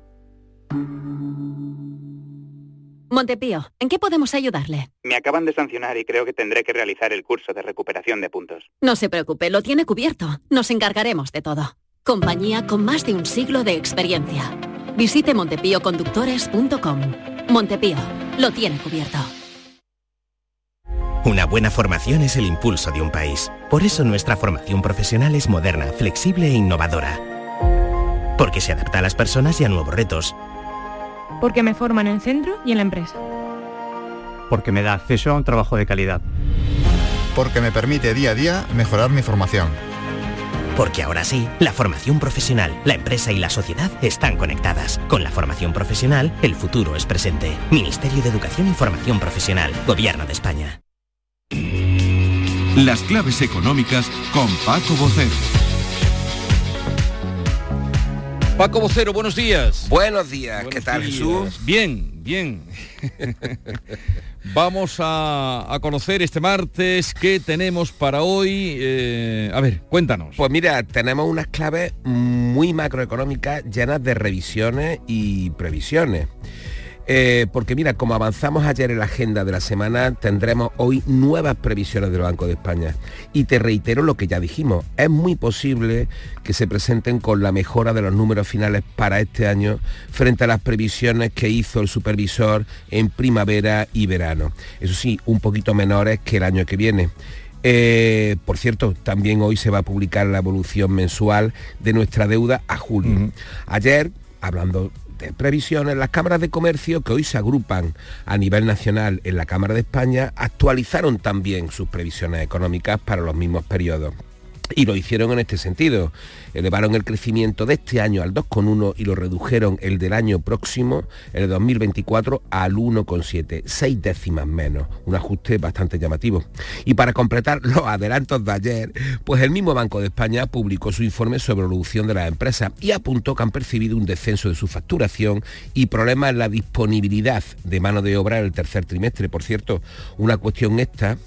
Montepío, ¿en qué podemos ayudarle? Me acaban de sancionar y creo que tendré que realizar el curso de recuperación de puntos. No se preocupe, lo tiene cubierto. Nos encargaremos de todo. Compañía con más de un siglo de experiencia. Visite montepíoconductores.com. Montepío, lo tiene cubierto. Una buena formación es el impulso de un país. Por eso nuestra formación profesional es moderna, flexible e innovadora. Porque se adapta a las personas y a nuevos retos. Porque me forman en el centro y en la empresa. Porque me da acceso a un trabajo de calidad. Porque me permite día a día mejorar mi formación. Porque ahora sí, la formación profesional, la empresa y la sociedad están conectadas. Con la formación profesional, el futuro es presente. Ministerio de Educación y Formación Profesional, Gobierno de España. Las claves económicas con Paco Bocero. Paco Vocero, buenos días. Buenos días, ¿qué tal días. Jesús? Bien, bien. Vamos a, conocer este martes qué tenemos para hoy. Eh, a ver, cuéntanos. Pues mira, tenemos unas claves muy macroeconómicas llenas de revisiones y previsiones. Eh, porque mira, como avanzamos ayer en la agenda de la semana, tendremos hoy nuevas previsiones del Banco de España. Y te reitero lo que ya dijimos, es muy posible que se presenten con la mejora de los números finales para este año frente a las previsiones que hizo el supervisor en primavera y verano. Eso sí, un poquito menores que el año que viene. Eh, por cierto, también hoy se va a publicar la evolución mensual de nuestra deuda a julio. Ayer, hablando previsiones, las cámaras de comercio que hoy se agrupan a nivel nacional en la Cámara de España actualizaron también sus previsiones económicas para los mismos periodos. Y lo hicieron en este sentido. Elevaron el crecimiento de este año al 2,1 y lo redujeron el del año próximo, el de 2024, al 1,7, seis décimas menos. Un ajuste bastante llamativo. Y para completar los adelantos de ayer, pues el mismo Banco de España publicó su informe sobre la evolución de las empresas y apuntó que han percibido un descenso de su facturación y problemas en la disponibilidad de mano de obra en el tercer trimestre. Por cierto, una cuestión esta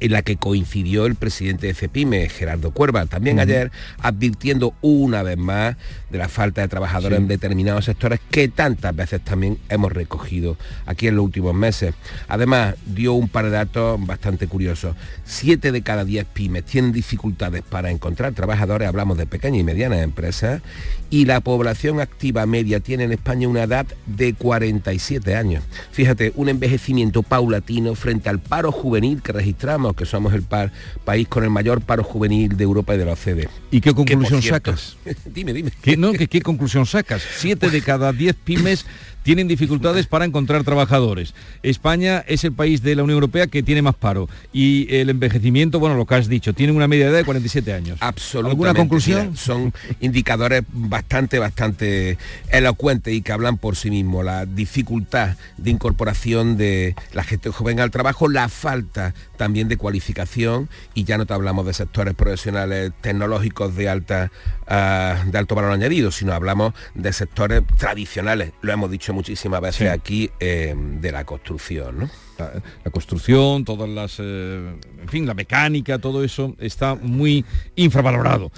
en la que coincidió el presidente de CEPIME, Gerardo Cuerva, también ayer advirtiendo una vez más de la falta de trabajadores en determinados sectores que tantas veces también hemos recogido aquí en los últimos meses. Además, dio un par de datos bastante curiosos. Siete de cada diez pymes tienen dificultades para encontrar trabajadores, hablamos de pequeñas y medianas empresas, y la población activa media tiene en España una edad de 47 años. Fíjate, un envejecimiento paulatino frente al paro juvenil que registramos, que somos el país con el mayor paro juvenil de Europa y de la OCDE. ¿Y qué conclusión sacas? dime, dime. ¿Qué, no, ¿qué, conclusión sacas? Siete de cada diez pymes tienen dificultades para encontrar trabajadores. España es el país de la Unión Europea que tiene más paro. Y el envejecimiento, bueno, lo que has dicho, tiene una media edad de 47 años. Absolutamente. ¿Alguna conclusión? son indicadores bastante, bastante elocuentes y que hablan por sí mismos. La dificultad de incorporación de la gente joven al trabajo, la falta también de cualificación y ya no te hablamos de sectores profesionales tecnológicos de alta ah, de alto valor añadido, sino hablamos de sectores tradicionales. Lo hemos dicho muchísimas veces aquí eh, de la construcción. ¿no? La, construcción, todas las, eh, en fin, la mecánica, todo eso está muy infravalorado.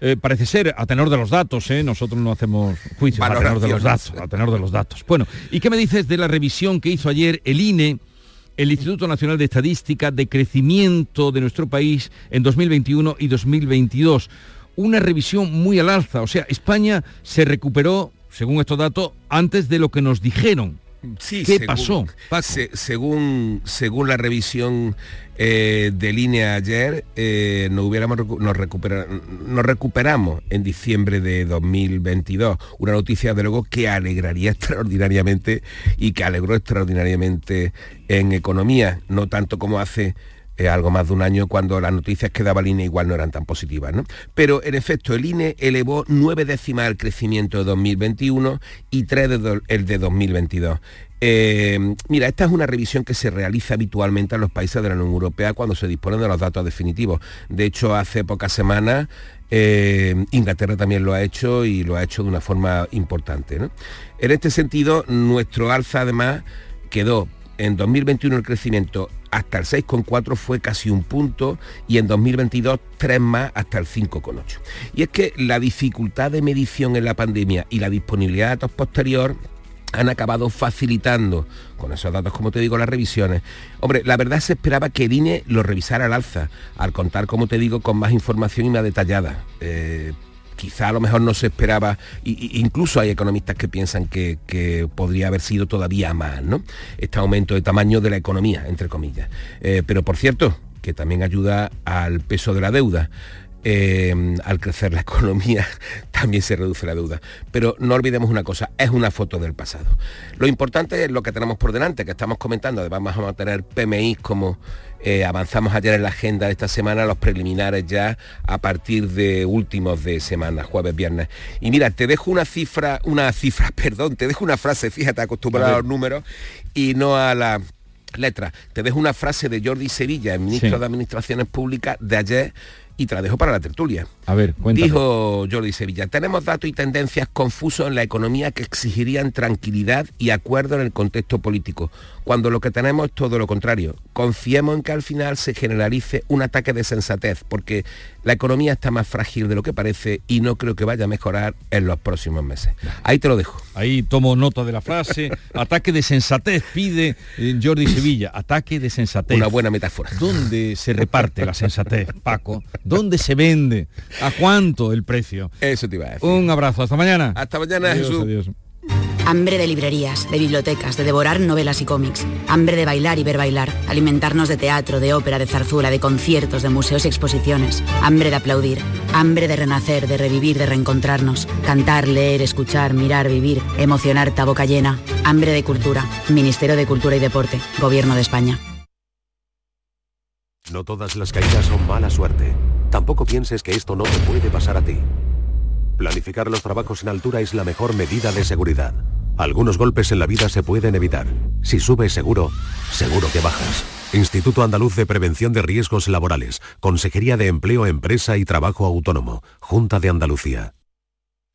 Eh, parece ser, a tenor de los datos, nosotros no hacemos juicios, a tenor de los datos, a tenor de los datos. Bueno, ¿y qué me dices de la revisión que hizo ayer el INE, el Instituto Nacional de Estadística, de crecimiento de nuestro país en 2021 y 2022? Una revisión muy al alza, o sea, España se recuperó según estos datos, antes de lo que nos dijeron. Sí, ¿Qué pasó? según, según la revisión eh, de línea ayer, eh, nos, hubiéramos, nos, nos recuperamos en diciembre de 2022. Una noticia, de luego, que alegraría extraordinariamente y que alegró extraordinariamente en economía, no tanto como hace eh, algo más de un año cuando las noticias que daba el INE igual no eran tan positivas. ¿no? Pero en efecto, el INE elevó nueve décimas el crecimiento de 2021 y tres el de 2022. Eh, mira, esta es una revisión que se realiza habitualmente en los países de la Unión Europea cuando se disponen de los datos definitivos. De hecho, hace pocas semanas eh, Inglaterra también lo ha hecho y lo ha hecho de una forma importante. En este sentido, nuestro alza además quedó en 2021 el crecimiento hasta el 6,4 fue casi un punto y en 2022 tres más hasta el 5,8. Y es que la dificultad de medición en la pandemia y la disponibilidad de datos posterior han acabado facilitando con esos datos, como te digo, las revisiones. Hombre, la verdad se esperaba que el INE lo revisara al alza, al contar, como te digo, con más información y más detallada. Eh, quizá a lo mejor no se esperaba, y, incluso hay economistas que piensan que, podría haber sido todavía más, ¿no? Este aumento de tamaño de la economía, entre comillas. Eh, pero por cierto, que también ayuda al peso de la deuda. Eh, al crecer la economía también se reduce la deuda. Pero no olvidemos una cosa, es una foto del pasado. Lo importante es lo que tenemos por delante, que estamos comentando, además vamos a tener PMI como eh, avanzamos ayer en la agenda de esta semana, los preliminares ya a partir de últimos de semana, jueves, viernes. Y mira, te dejo una cifra, una cifra, perdón, te dejo una frase, fíjate, acostumbrado a, los números y no a la letra. Te dejo una frase de Jordi Sevilla, el ministro de Administraciones Públicas, de ayer y te la dejo para la tertulia. A ver, cuéntame. Dijo Jordi Sevilla, tenemos datos y tendencias confusos en la economía que exigirían tranquilidad y acuerdo en el contexto político, cuando lo que tenemos es todo lo contrario. Confiemos en que al final se generalice un ataque de sensatez, porque la economía está más frágil de lo que parece y no creo que vaya a mejorar en los próximos meses. Ahí te lo dejo. Ahí tomo nota de la frase. Ataque de sensatez pide eh, Jordi Sevilla. Ataque de sensatez. Una buena metáfora. ¿Dónde se reparte la sensatez, Paco? ¿Dónde se vende? ¿A cuánto el precio? Eso te iba a decir. Un abrazo. Hasta mañana. Hasta mañana, Adiós, Jesús. adiós. Hambre de librerías, de bibliotecas, de devorar novelas y cómics. Hambre de bailar y ver bailar. Alimentarnos de teatro, de ópera, de zarzuela, de conciertos, de museos y exposiciones. Hambre de aplaudir. Hambre de renacer, de revivir, de reencontrarnos. Cantar, leer, escuchar, mirar, vivir. Emocionarte a boca llena. Hambre de cultura. Ministerio de Cultura y Deporte. Gobierno de España. No todas las caídas son mala suerte. Tampoco pienses que esto no te puede pasar a ti. Planificar los trabajos en altura es la mejor medida de seguridad. Algunos golpes en la vida se pueden evitar. Si subes seguro, seguro que bajas. Instituto Andaluz de Prevención de Riesgos Laborales. Consejería de Empleo, Empresa y Trabajo Autónomo. Junta de Andalucía.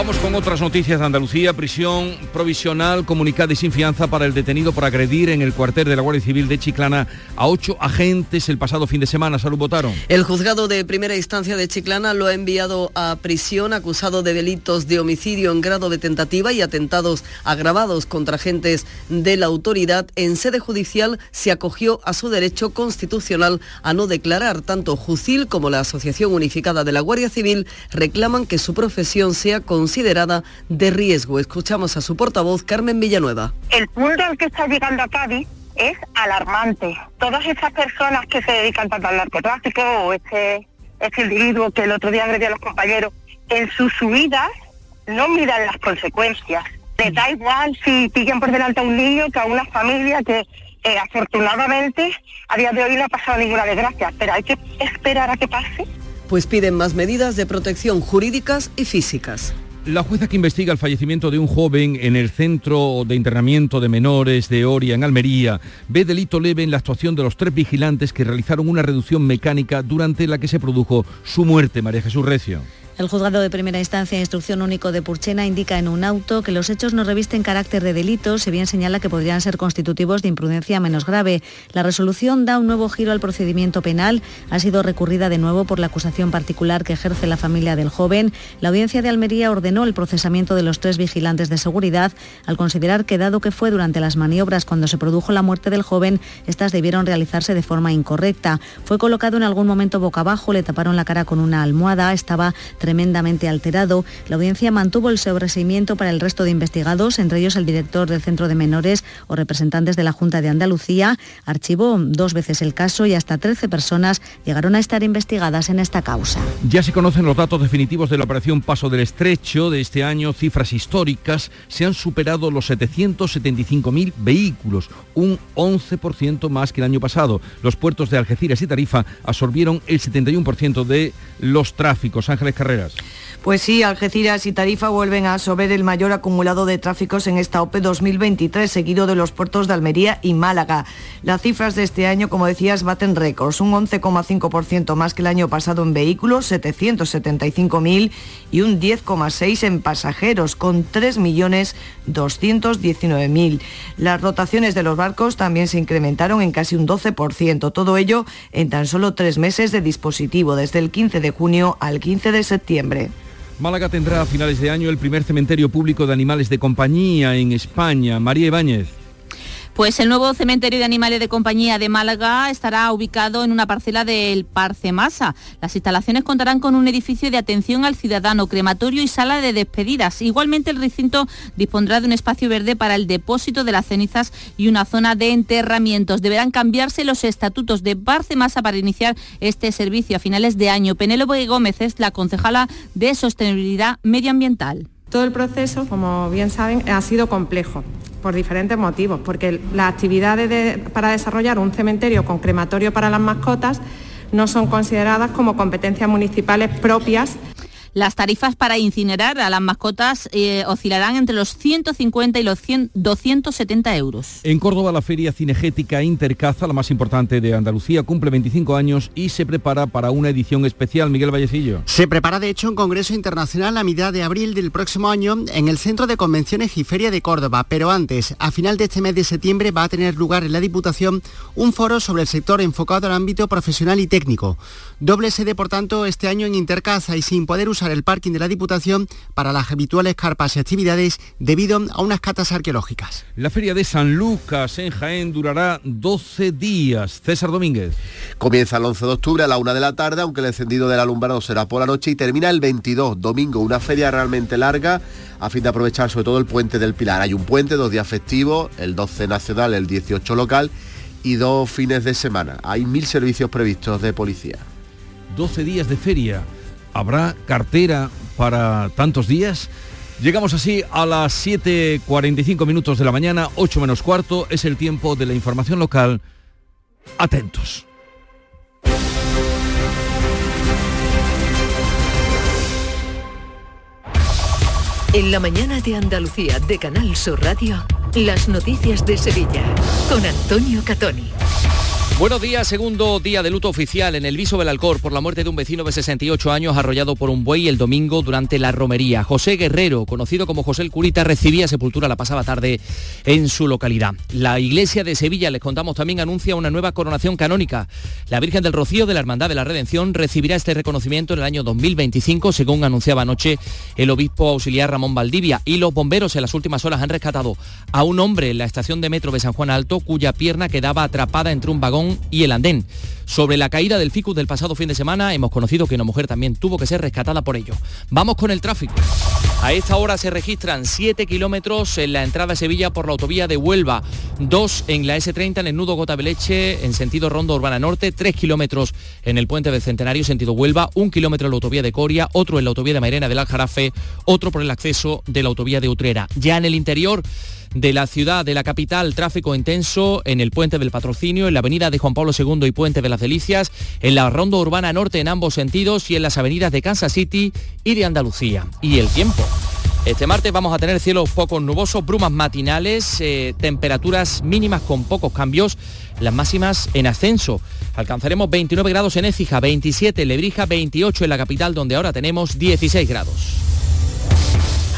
Vamos con otras noticias de Andalucía. Prisión provisional comunicada y sin fianza para el detenido por agredir en el cuartel de la Guardia Civil de Chiclana a ocho agentes el pasado fin de semana. Salud votaron. El juzgado de primera instancia de Chiclana lo ha enviado a prisión acusado de delitos de homicidio en grado de tentativa y atentados agravados contra agentes de la autoridad. En sede judicial se acogió a su derecho constitucional a no declarar. Tanto Jucil como la Asociación Unificada de la Guardia Civil reclaman que su profesión sea considerada de riesgo. Escuchamos a su portavoz, Carmen Villanueva. El punto al que está llegando a Cádiz es alarmante. Todas estas personas que se dedican tanto al narcotráfico o este, este individuo que el otro día agredió a los compañeros, en sus subidas no miran las consecuencias. Les da igual si pillan por delante a un niño que a una familia que eh, afortunadamente a día de hoy no ha pasado ninguna desgracia, pero hay que esperar a que pase. Pues piden más medidas de protección jurídicas y físicas. La jueza que investiga el fallecimiento de un joven en el centro de internamiento de menores de Oria, en Almería, ve delito leve en la actuación de los tres vigilantes que realizaron una reducción mecánica durante la que se produjo su muerte. María Jesús Recio. El juzgado de primera instancia e instrucción único de Purchena indica en un auto que los hechos no revisten carácter de delito, si bien señala que podrían ser constitutivos de imprudencia menos grave. La resolución da un nuevo giro al procedimiento penal, ha sido recurrida de nuevo por la acusación particular que ejerce la familia del joven. La audiencia de Almería ordenó el procesamiento de los tres vigilantes de seguridad al considerar que dado que fue durante las maniobras cuando se produjo la muerte del joven, estas debieron realizarse de forma incorrecta. Fue colocado en algún momento boca abajo, le taparon la cara con una almohada, estaba tremendamente alterado. La audiencia mantuvo el sobreseimiento para el resto de investigados, entre ellos el director del Centro de Menores o representantes de la Junta de Andalucía. Archivó dos veces el caso y hasta 13 personas llegaron a estar investigadas en esta causa. Ya se conocen los datos definitivos de la operación Paso del Estrecho de este año, cifras históricas. Se han superado los 775.000 vehículos, un 11% más que el año pasado. Los puertos de Algeciras y Tarifa absorbieron el 71% de los tráficos. Ángeles Carreras. Pues sí, Algeciras y Tarifa vuelven a sobre el mayor acumulado de tráficos en esta OPE 2023, seguido de los puertos de Almería y Málaga. Las cifras de este año, como decías, baten récords, un 11,5% más que el año pasado en vehículos, 775.000 y un 10,6% en pasajeros, con 3.219.000. Las rotaciones de los barcos también se incrementaron en casi un 12%, todo ello en tan solo tres meses de dispositivo, desde el 15 de junio al 15 de septiembre. Málaga tendrá a finales de año el primer cementerio público de animales de compañía en España. María Ibáñez. Pues el nuevo cementerio de animales de compañía de Málaga estará ubicado en una parcela del Parce Masa. Las instalaciones contarán con un edificio de atención al ciudadano, crematorio y sala de despedidas. Igualmente el recinto dispondrá de un espacio verde para el depósito de las cenizas y una zona de enterramientos. Deberán cambiarse los estatutos de Parce Masa para iniciar este servicio a finales de año. Penélope Gómez es la concejala de Sostenibilidad Medioambiental. Todo el proceso, como bien saben, ha sido complejo por diferentes motivos, porque las actividades para desarrollar un cementerio con crematorio para las mascotas no son consideradas como competencias municipales propias las tarifas para incinerar a las mascotas eh, oscilarán entre los 150 y los 270 euros. En Córdoba la Feria Cinegética Intercaza, la más importante de Andalucía, cumple 25 años y se prepara para una edición especial. Miguel Vallecillo. Se prepara de hecho un congreso internacional a mitad de abril del próximo año en el Centro de Convenciones y Feria de Córdoba, pero antes, a final de este mes de septiembre, va a tener lugar en la Diputación un foro sobre el sector enfocado al ámbito profesional y técnico. Doble sede, por tanto, este año en Intercaza y sin poder usar el parking de la Diputación para las habituales carpas y actividades debido a unas catas arqueológicas. La feria de San Lucas en Jaén durará 12 días. César Domínguez. Comienza el 11 de octubre a la una de la tarde, aunque el encendido del alumbrado será por la noche y termina el 22, domingo, una feria realmente larga a fin de aprovechar sobre todo el puente del Pilar. Hay un puente, dos días festivos, el 12 nacional, el 18 local y dos fines de semana. Hay mil servicios previstos de policía. 12 días de feria. ¿Habrá cartera para tantos días? Llegamos así a las 7.45 minutos de la mañana, 8 menos cuarto, es el tiempo de la información local. Atentos. En la mañana de Andalucía de Canal Sur Radio, las noticias de Sevilla con Antonio Catoni. Buenos días, segundo día de luto oficial en el Viso del Alcor por la muerte de un vecino de 68 años arrollado por un buey el domingo durante la romería. José Guerrero, conocido como José el Curita, recibía sepultura la pasada tarde en su localidad. La iglesia de Sevilla, les contamos también, anuncia una nueva coronación canónica. La Virgen del Rocío de la Hermandad de la Redención recibirá este reconocimiento en el año 2025, según anunciaba anoche el obispo auxiliar Ramón Valdivia. Y los bomberos en las últimas horas han rescatado a un hombre en la estación de metro de San Juan Alto cuya pierna quedaba atrapada entre un vagón y el andén. Sobre la caída del ficus del pasado fin de semana hemos conocido que una mujer también tuvo que ser rescatada por ello. Vamos con el tráfico. A esta hora se registran 7 kilómetros en la entrada a Sevilla por la autovía de Huelva, 2 en la S30 en el nudo Gota Beleche en sentido Ronda Urbana Norte, 3 kilómetros en el puente del Centenario sentido Huelva, 1 kilómetro en la autovía de Coria, otro en la autovía de Mairena del Aljarafe, otro por el acceso de la autovía de Utrera. Ya en el interior de la ciudad, de la capital, tráfico intenso en el puente del Patrocinio, en la avenida de Juan Pablo II y puente de las Delicias, en la ronda urbana norte en ambos sentidos y en las avenidas de Kansas City y de Andalucía. Y el tiempo. Este martes vamos a tener cielos poco nubosos, brumas matinales, eh, temperaturas mínimas con pocos cambios, las máximas en ascenso. Alcanzaremos 29 grados en Écija, 27 en Lebrija, 28 en la capital donde ahora tenemos 16 grados.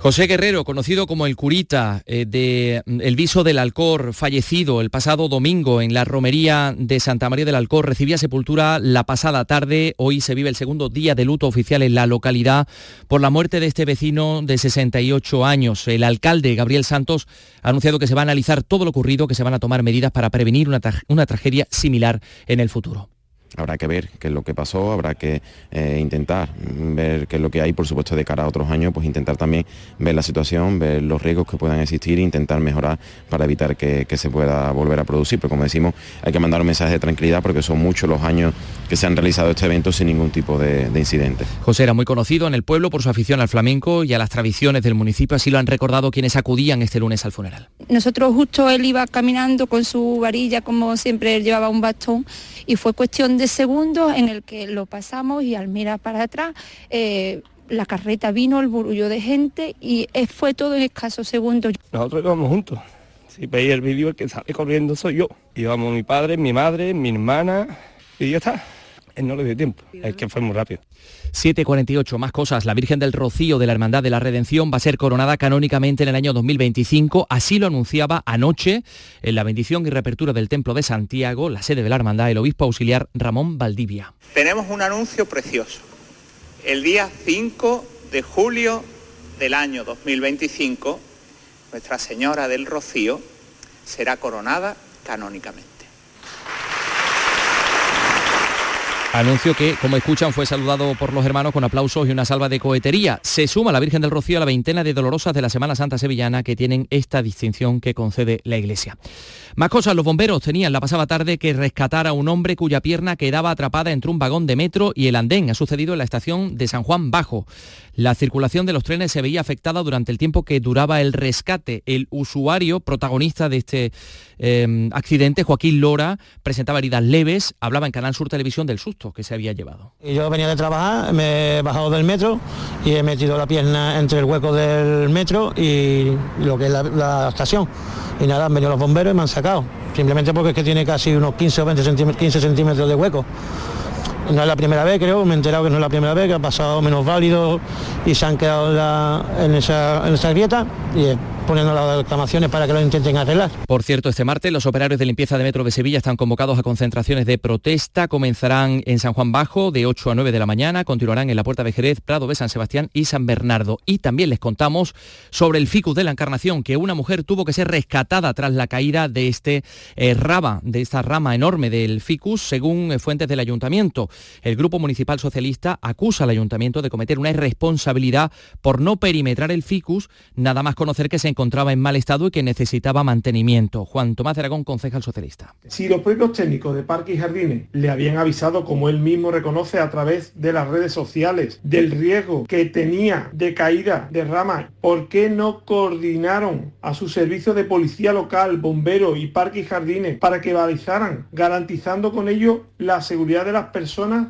José Guerrero, conocido como el curita eh, de mm, El Viso del Alcor, fallecido el pasado domingo en la romería de Santa María del Alcor, recibía sepultura la pasada tarde. Hoy se vive el segundo día de luto oficial en la localidad por la muerte de este vecino de 68 años. El alcalde, Gabriel Santos, ha anunciado que se va a analizar todo lo ocurrido, que se van a tomar medidas para prevenir una, una tragedia similar en el futuro. Habrá que ver qué es lo que pasó, habrá que eh, intentar ver qué es lo que hay, por supuesto, de cara a otros años, pues intentar también ver la situación, ver los riesgos que puedan existir e intentar mejorar para evitar que, se pueda volver a producir. Pero como decimos, hay que mandar un mensaje de tranquilidad porque son muchos los años que se han realizado este evento sin ningún tipo de, de incidente. José era muy conocido en el pueblo por su afición al flamenco y a las tradiciones del municipio, así lo han recordado quienes acudían este lunes al funeral. Nosotros justo él iba caminando con su varilla, como siempre él llevaba un bastón, y fue cuestión de segundos en el que lo pasamos y al mirar para atrás, eh, la carreta vino, el burullo de gente y fue todo en escasos segundos. Nosotros íbamos juntos. Si veis el vídeo, el que sale corriendo soy yo. Íbamos mi padre, mi madre, mi hermana y ya está. Él no le dio tiempo, es que fue muy rápido. 7.48, más cosas. La Virgen del Rocío de la Hermandad de la Redención va a ser coronada canónicamente en el año 2025. Así lo anunciaba anoche en la bendición y reapertura del Templo de Santiago, la sede de la Hermandad, el obispo auxiliar Ramón Valdivia. Tenemos un anuncio precioso. El día 5 de julio del año 2025, Nuestra Señora del Rocío será coronada canónicamente. Anuncio que, como escuchan, fue saludado por los hermanos con aplausos y una salva de cohetería. Se suma la Virgen del Rocío a la veintena de dolorosas de la Semana Santa Sevillana que tienen esta distinción que concede la Iglesia. Más cosas, los bomberos tenían la pasada tarde que rescatar a un hombre cuya pierna quedaba atrapada entre un vagón de metro y el andén. Ha sucedido en la estación de San Juan Bajo. La circulación de los trenes se veía afectada durante el tiempo que duraba el rescate. El usuario protagonista de este eh, accidente, Joaquín Lora, presentaba heridas leves, hablaba en Canal Sur Televisión del susto que se había llevado. Yo venía de trabajar, me he bajado del metro y he metido la pierna entre el hueco del metro y lo que es la, la estación. Y nada, han venido los bomberos y me han sacado. Simplemente porque es que tiene casi unos 15 o 20 centímetros, 15 centímetros de hueco. No es la primera vez, creo, me he enterado que no es la primera vez, que ha pasado menos válido y se han quedado en, esa, en esa grieta y poniendo las reclamaciones para que lo intenten arreglar. Por cierto, este martes los operarios de limpieza de Metro de Sevilla están convocados a concentraciones de protesta. Comenzarán en San Juan Bajo de 8 a 9 de la mañana, continuarán en la Puerta de Jerez, Prado de San Sebastián y San Bernardo. Y también les contamos sobre el ficus de la Encarnación, que una mujer tuvo que ser rescatada tras la caída de este eh, raba, de esta rama enorme del ficus, según eh, fuentes del ayuntamiento. El Grupo Municipal Socialista acusa al ayuntamiento de cometer una irresponsabilidad por no perimetrar el ficus, nada más conocer que se encontraba en mal estado y que necesitaba mantenimiento. Juan Tomás Aragón, concejal socialista. Si los propios técnicos de Parques y Jardines le habían avisado, como él mismo reconoce a través de las redes sociales, del riesgo que tenía de caída de rama, ¿por qué no coordinaron a su servicio de policía local, bomberos y Parques y Jardines para que balizaran, garantizando con ello la seguridad de las personas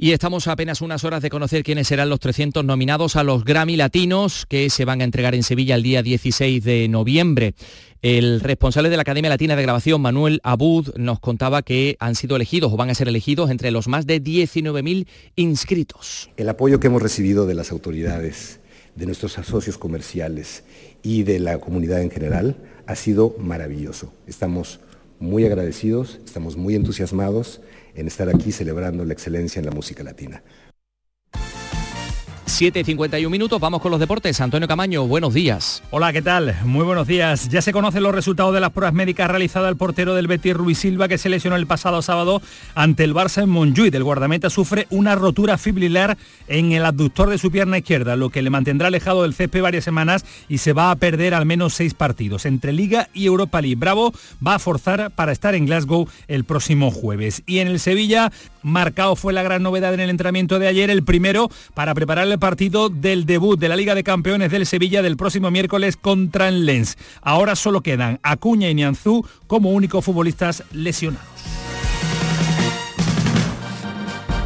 Y estamos a apenas unas horas de conocer quiénes serán los 300 nominados a los Grammy Latinos que se van a entregar en Sevilla el día 16 de noviembre. El responsable de la Academia Latina de Grabación, Manuel Abud, nos contaba que han sido elegidos o van a ser elegidos entre los más de 19.000 inscritos. El apoyo que hemos recibido de las autoridades, de nuestros socios comerciales y de la comunidad en general ha sido maravilloso. Estamos muy agradecidos, estamos muy entusiasmados en estar aquí celebrando la excelencia en la música latina. 7.51 minutos, vamos con los deportes. Antonio Camaño, buenos días. Hola, ¿qué tal? Muy buenos días. Ya se conocen los resultados de las pruebas médicas realizadas al portero del Betis Ruiz Silva que se lesionó el pasado sábado ante el Barça en Montjuic. El guardameta sufre una rotura fibrilar en el abductor de su pierna izquierda, lo que le mantendrá alejado del césped varias semanas y se va a perder al menos seis partidos entre Liga y Europa League. Bravo va a forzar para estar en Glasgow el próximo jueves. Y en el Sevilla, marcado fue la gran novedad en el entrenamiento de ayer, el primero para preparar el partido del debut de la Liga de Campeones del Sevilla del próximo miércoles contra el Lens. Ahora solo quedan Acuña y Nianzú como únicos futbolistas lesionados.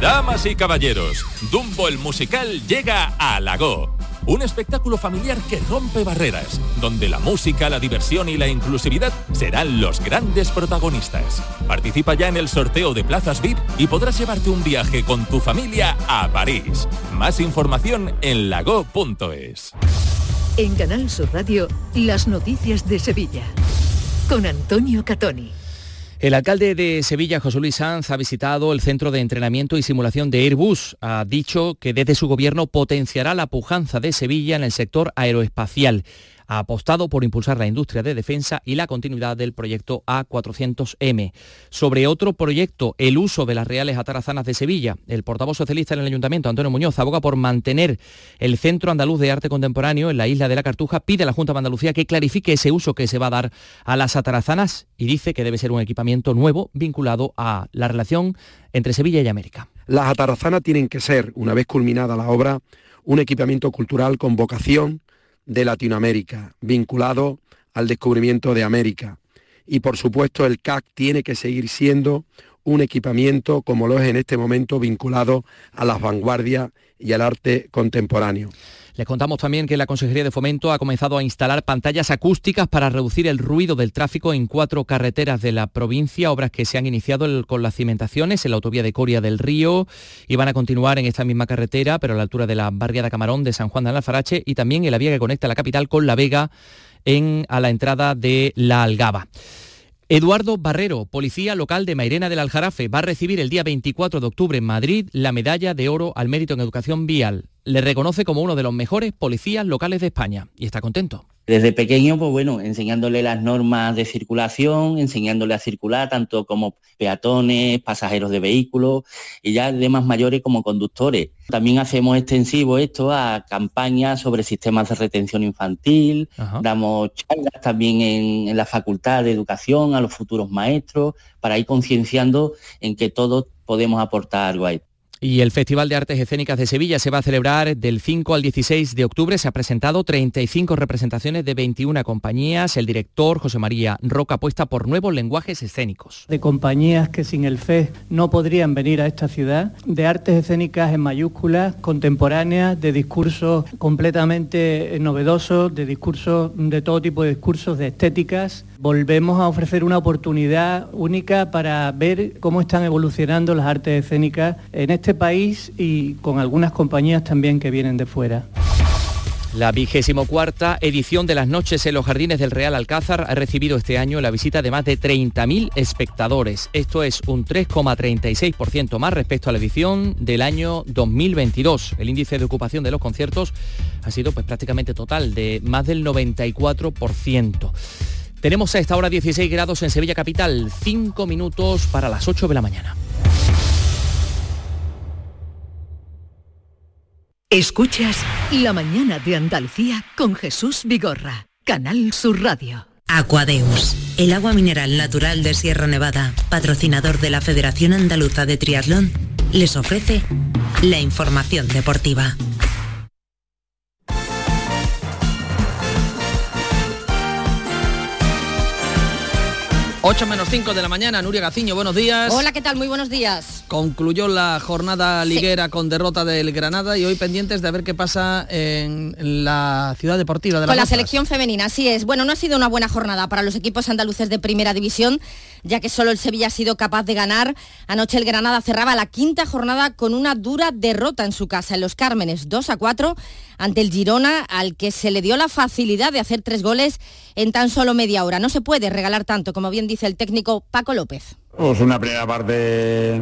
Damas y caballeros, Dumbo el musical llega a Lago. Un espectáculo familiar que rompe barreras, donde la música, la diversión y la inclusividad serán los grandes protagonistas. Participa ya en el sorteo de plazas VIP y podrás llevarte un viaje con tu familia a París. Más información en lago.es. En Canal Sur Radio, las noticias de Sevilla. Con Antonio Catoni. El alcalde de Sevilla, José Luis Sanz, ha visitado el centro de entrenamiento y simulación de Airbus. Ha dicho que desde su gobierno potenciará la pujanza de Sevilla en el sector aeroespacial. Ha apostado por impulsar la industria de defensa y la continuidad del proyecto A400M. Sobre otro proyecto, el uso de las reales atarazanas de Sevilla, el portavoz socialista en el ayuntamiento, Antonio Muñoz, aboga por mantener el Centro Andaluz de Arte Contemporáneo en la isla de la Cartuja, pide a la Junta de Andalucía que clarifique ese uso que se va a dar a las atarazanas y dice que debe ser un equipamiento nuevo vinculado a la relación entre Sevilla y América. Las atarazanas tienen que ser, una vez culminada la obra, un equipamiento cultural con vocación de Latinoamérica, vinculado al descubrimiento de América. Y por supuesto el CAC tiene que seguir siendo un equipamiento como lo es en este momento vinculado a las vanguardias y al arte contemporáneo. Les contamos también que la Consejería de Fomento ha comenzado a instalar pantallas acústicas para reducir el ruido del tráfico en cuatro carreteras de la provincia, obras que se han iniciado con las cimentaciones en la autovía de Coria del Río y van a continuar en esta misma carretera, pero a la altura de la barriada Camarón de San Juan de Alfarache y también en la vía que conecta la capital con La Vega en, a la entrada de La Algaba. Eduardo Barrero, policía local de Mairena del Aljarafe, va a recibir el día 24 de octubre en Madrid la medalla de oro al mérito en educación vial. Le reconoce como uno de los mejores policías locales de España y está contento. Desde pequeño, pues bueno, enseñándole las normas de circulación, enseñándole a circular tanto como peatones, pasajeros de vehículos y ya de más mayores como conductores. También hacemos extensivo esto a campañas sobre sistemas de retención infantil, damos charlas también en, en la Facultad de Educación a los futuros maestros para ir concienciando en que todos podemos aportar algo ahí. Y el Festival de Artes Escénicas de Sevilla se va a celebrar del 5 al 16 de octubre. Se ha presentado 35 representaciones de 21 compañías. El director José María Roca apuesta por nuevos lenguajes escénicos. De compañías que sin el FES no podrían venir a esta ciudad, de artes escénicas en mayúsculas, contemporáneas, de discursos completamente novedosos, de discursos de todo tipo de discursos, de estéticas volvemos a ofrecer una oportunidad única para ver cómo están evolucionando las artes escénicas en este país y con algunas compañías también que vienen de fuera. La vigésimo cuarta edición de las noches en los jardines del Real Alcázar ha recibido este año la visita de más de 30.000 espectadores. Esto es un 3,36% más respecto a la edición del año 2022. El índice de ocupación de los conciertos ha sido pues, prácticamente total, de más del 94%. Tenemos a esta hora 16 grados en Sevilla Capital, 5 minutos para las 8 de la mañana. Escuchas La mañana de Andalucía con Jesús Vigorra, Canal Sur Radio. Aquadeus, el agua mineral natural de Sierra Nevada, patrocinador de la Federación Andaluza de Triatlón, les ofrece la información deportiva. 8 menos 5 de la mañana, Nuria Gaciño, buenos días. Hola, ¿qué tal? Muy buenos días. Concluyó la jornada liguera con derrota del Granada y hoy pendientes de ver qué pasa en la ciudad deportiva de la Con la selección femenina, así es. Bueno, no ha sido una buena jornada para los equipos andaluces de primera división, ya que solo el Sevilla ha sido capaz de ganar. Anoche el Granada cerraba la quinta jornada con una dura derrota en su casa, en Los Cármenes, 2 a 4 ante el Girona, al que se le dio la facilidad de hacer tres goles en tan solo media hora. No se puede regalar tanto, como bien dice el técnico Paco López. Pues una primera parte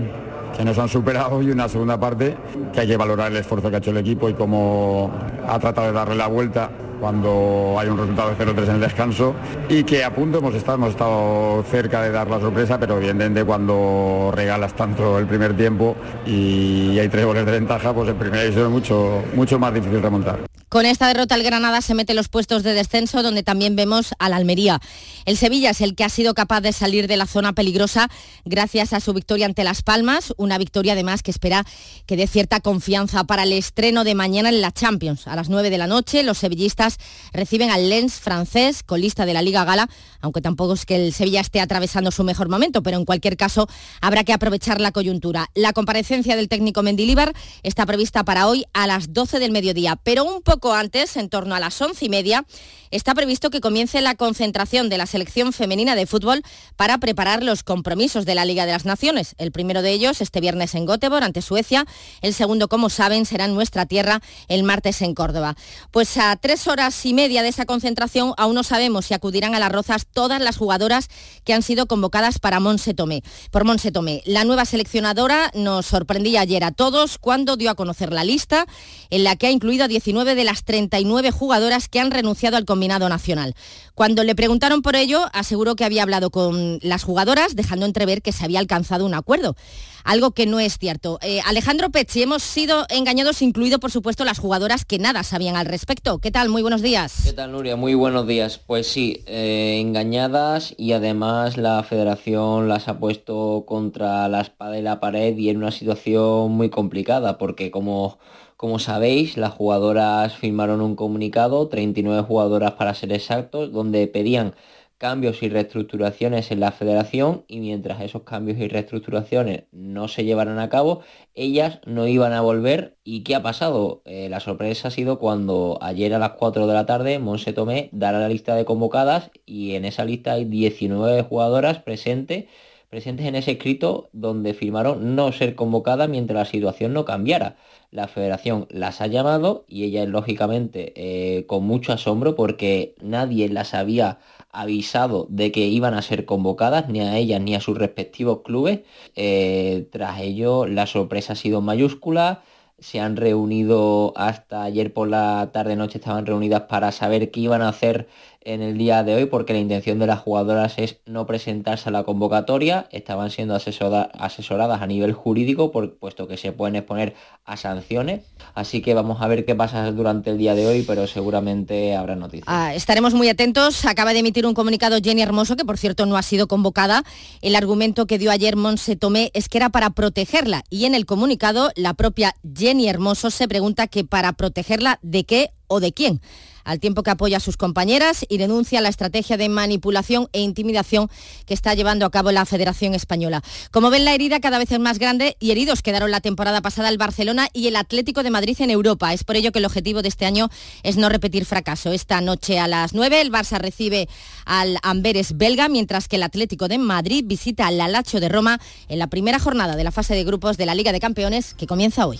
que nos han superado y una segunda parte que hay que valorar el esfuerzo que ha hecho el equipo y cómo ha tratado de darle la vuelta cuando hay un resultado de 0-3 en el descanso y que a punto hemos estado, hemos estado cerca de dar la sorpresa, pero evidentemente cuando regalas tanto el primer tiempo y hay tres goles de ventaja, pues en primera división es mucho, mucho más difícil remontar. Con esta derrota el Granada se mete en los puestos de descenso donde también vemos al Almería. El Sevilla es el que ha sido capaz de salir de la zona peligrosa gracias a su victoria ante Las Palmas, una victoria además que espera que dé cierta confianza para el estreno de mañana en la Champions. A las 9 de la noche los sevillistas reciben al Lens francés, colista de la Liga Gala, aunque tampoco es que el Sevilla esté atravesando su mejor momento, pero en cualquier caso habrá que aprovechar la coyuntura. La comparecencia del técnico Mendilíbar está prevista para hoy a las 12 del mediodía, pero un poco antes, en torno a las once y media, está previsto que comience la concentración de la selección femenina de fútbol para preparar los compromisos de la Liga de las Naciones. El primero de ellos este viernes en Göteborg ante Suecia, el segundo, como saben, será en nuestra tierra el martes en Córdoba. Pues a tres horas y media de esa concentración aún no sabemos si acudirán a las Rozas todas las jugadoras que han sido convocadas para Monse Tomé. Por Monse Tomé, la nueva seleccionadora nos sorprendía ayer a todos cuando dio a conocer la lista en la que ha incluido a 19 de las 39 jugadoras que han renunciado al combinado nacional. Cuando le preguntaron por ello, aseguró que había hablado con las jugadoras, dejando entrever que se había alcanzado un acuerdo algo que no es cierto. Eh, Alejandro Pecci, hemos sido engañados, incluido por supuesto las jugadoras que nada sabían al respecto. ¿Qué tal? Muy buenos días. ¿Qué tal, Nuria? Muy buenos días. Pues sí, eh, engañadas y además la federación las ha puesto contra la espada y la pared y en una situación muy complicada porque como como sabéis, las jugadoras firmaron un comunicado, 39 jugadoras para ser exactos, donde pedían cambios y reestructuraciones en la federación y mientras esos cambios y reestructuraciones no se llevaran a cabo, ellas no iban a volver. ¿Y qué ha pasado? Eh, la sorpresa ha sido cuando ayer a las 4 de la tarde Monse Tomé dará la lista de convocadas y en esa lista hay 19 jugadoras presentes presentes en ese escrito donde firmaron no ser convocadas mientras la situación no cambiara. La federación las ha llamado y ellas lógicamente eh, con mucho asombro porque nadie las había avisado de que iban a ser convocadas, ni a ellas ni a sus respectivos clubes. Eh, tras ello, la sorpresa ha sido mayúscula. Se han reunido hasta ayer por la tarde-noche, estaban reunidas para saber qué iban a hacer en el día de hoy porque la intención de las jugadoras es no presentarse a la convocatoria, estaban siendo asesoradas a nivel jurídico puesto que se pueden exponer a sanciones, así que vamos a ver qué pasa durante el día de hoy, pero seguramente habrá noticias. Ah, estaremos muy atentos, acaba de emitir un comunicado Jenny Hermoso, que por cierto no ha sido convocada, el argumento que dio ayer Monse Tomé es que era para protegerla. Y en el comunicado la propia Jenny Hermoso se pregunta que para protegerla de qué o de quién al tiempo que apoya a sus compañeras y denuncia la estrategia de manipulación e intimidación que está llevando a cabo la Federación Española. Como ven, la herida cada vez es más grande y heridos quedaron la temporada pasada el Barcelona y el Atlético de Madrid en Europa. Es por ello que el objetivo de este año es no repetir fracaso. Esta noche a las 9 el Barça recibe al Amberes belga, mientras que el Atlético de Madrid visita al Alacho de Roma en la primera jornada de la fase de grupos de la Liga de Campeones que comienza hoy.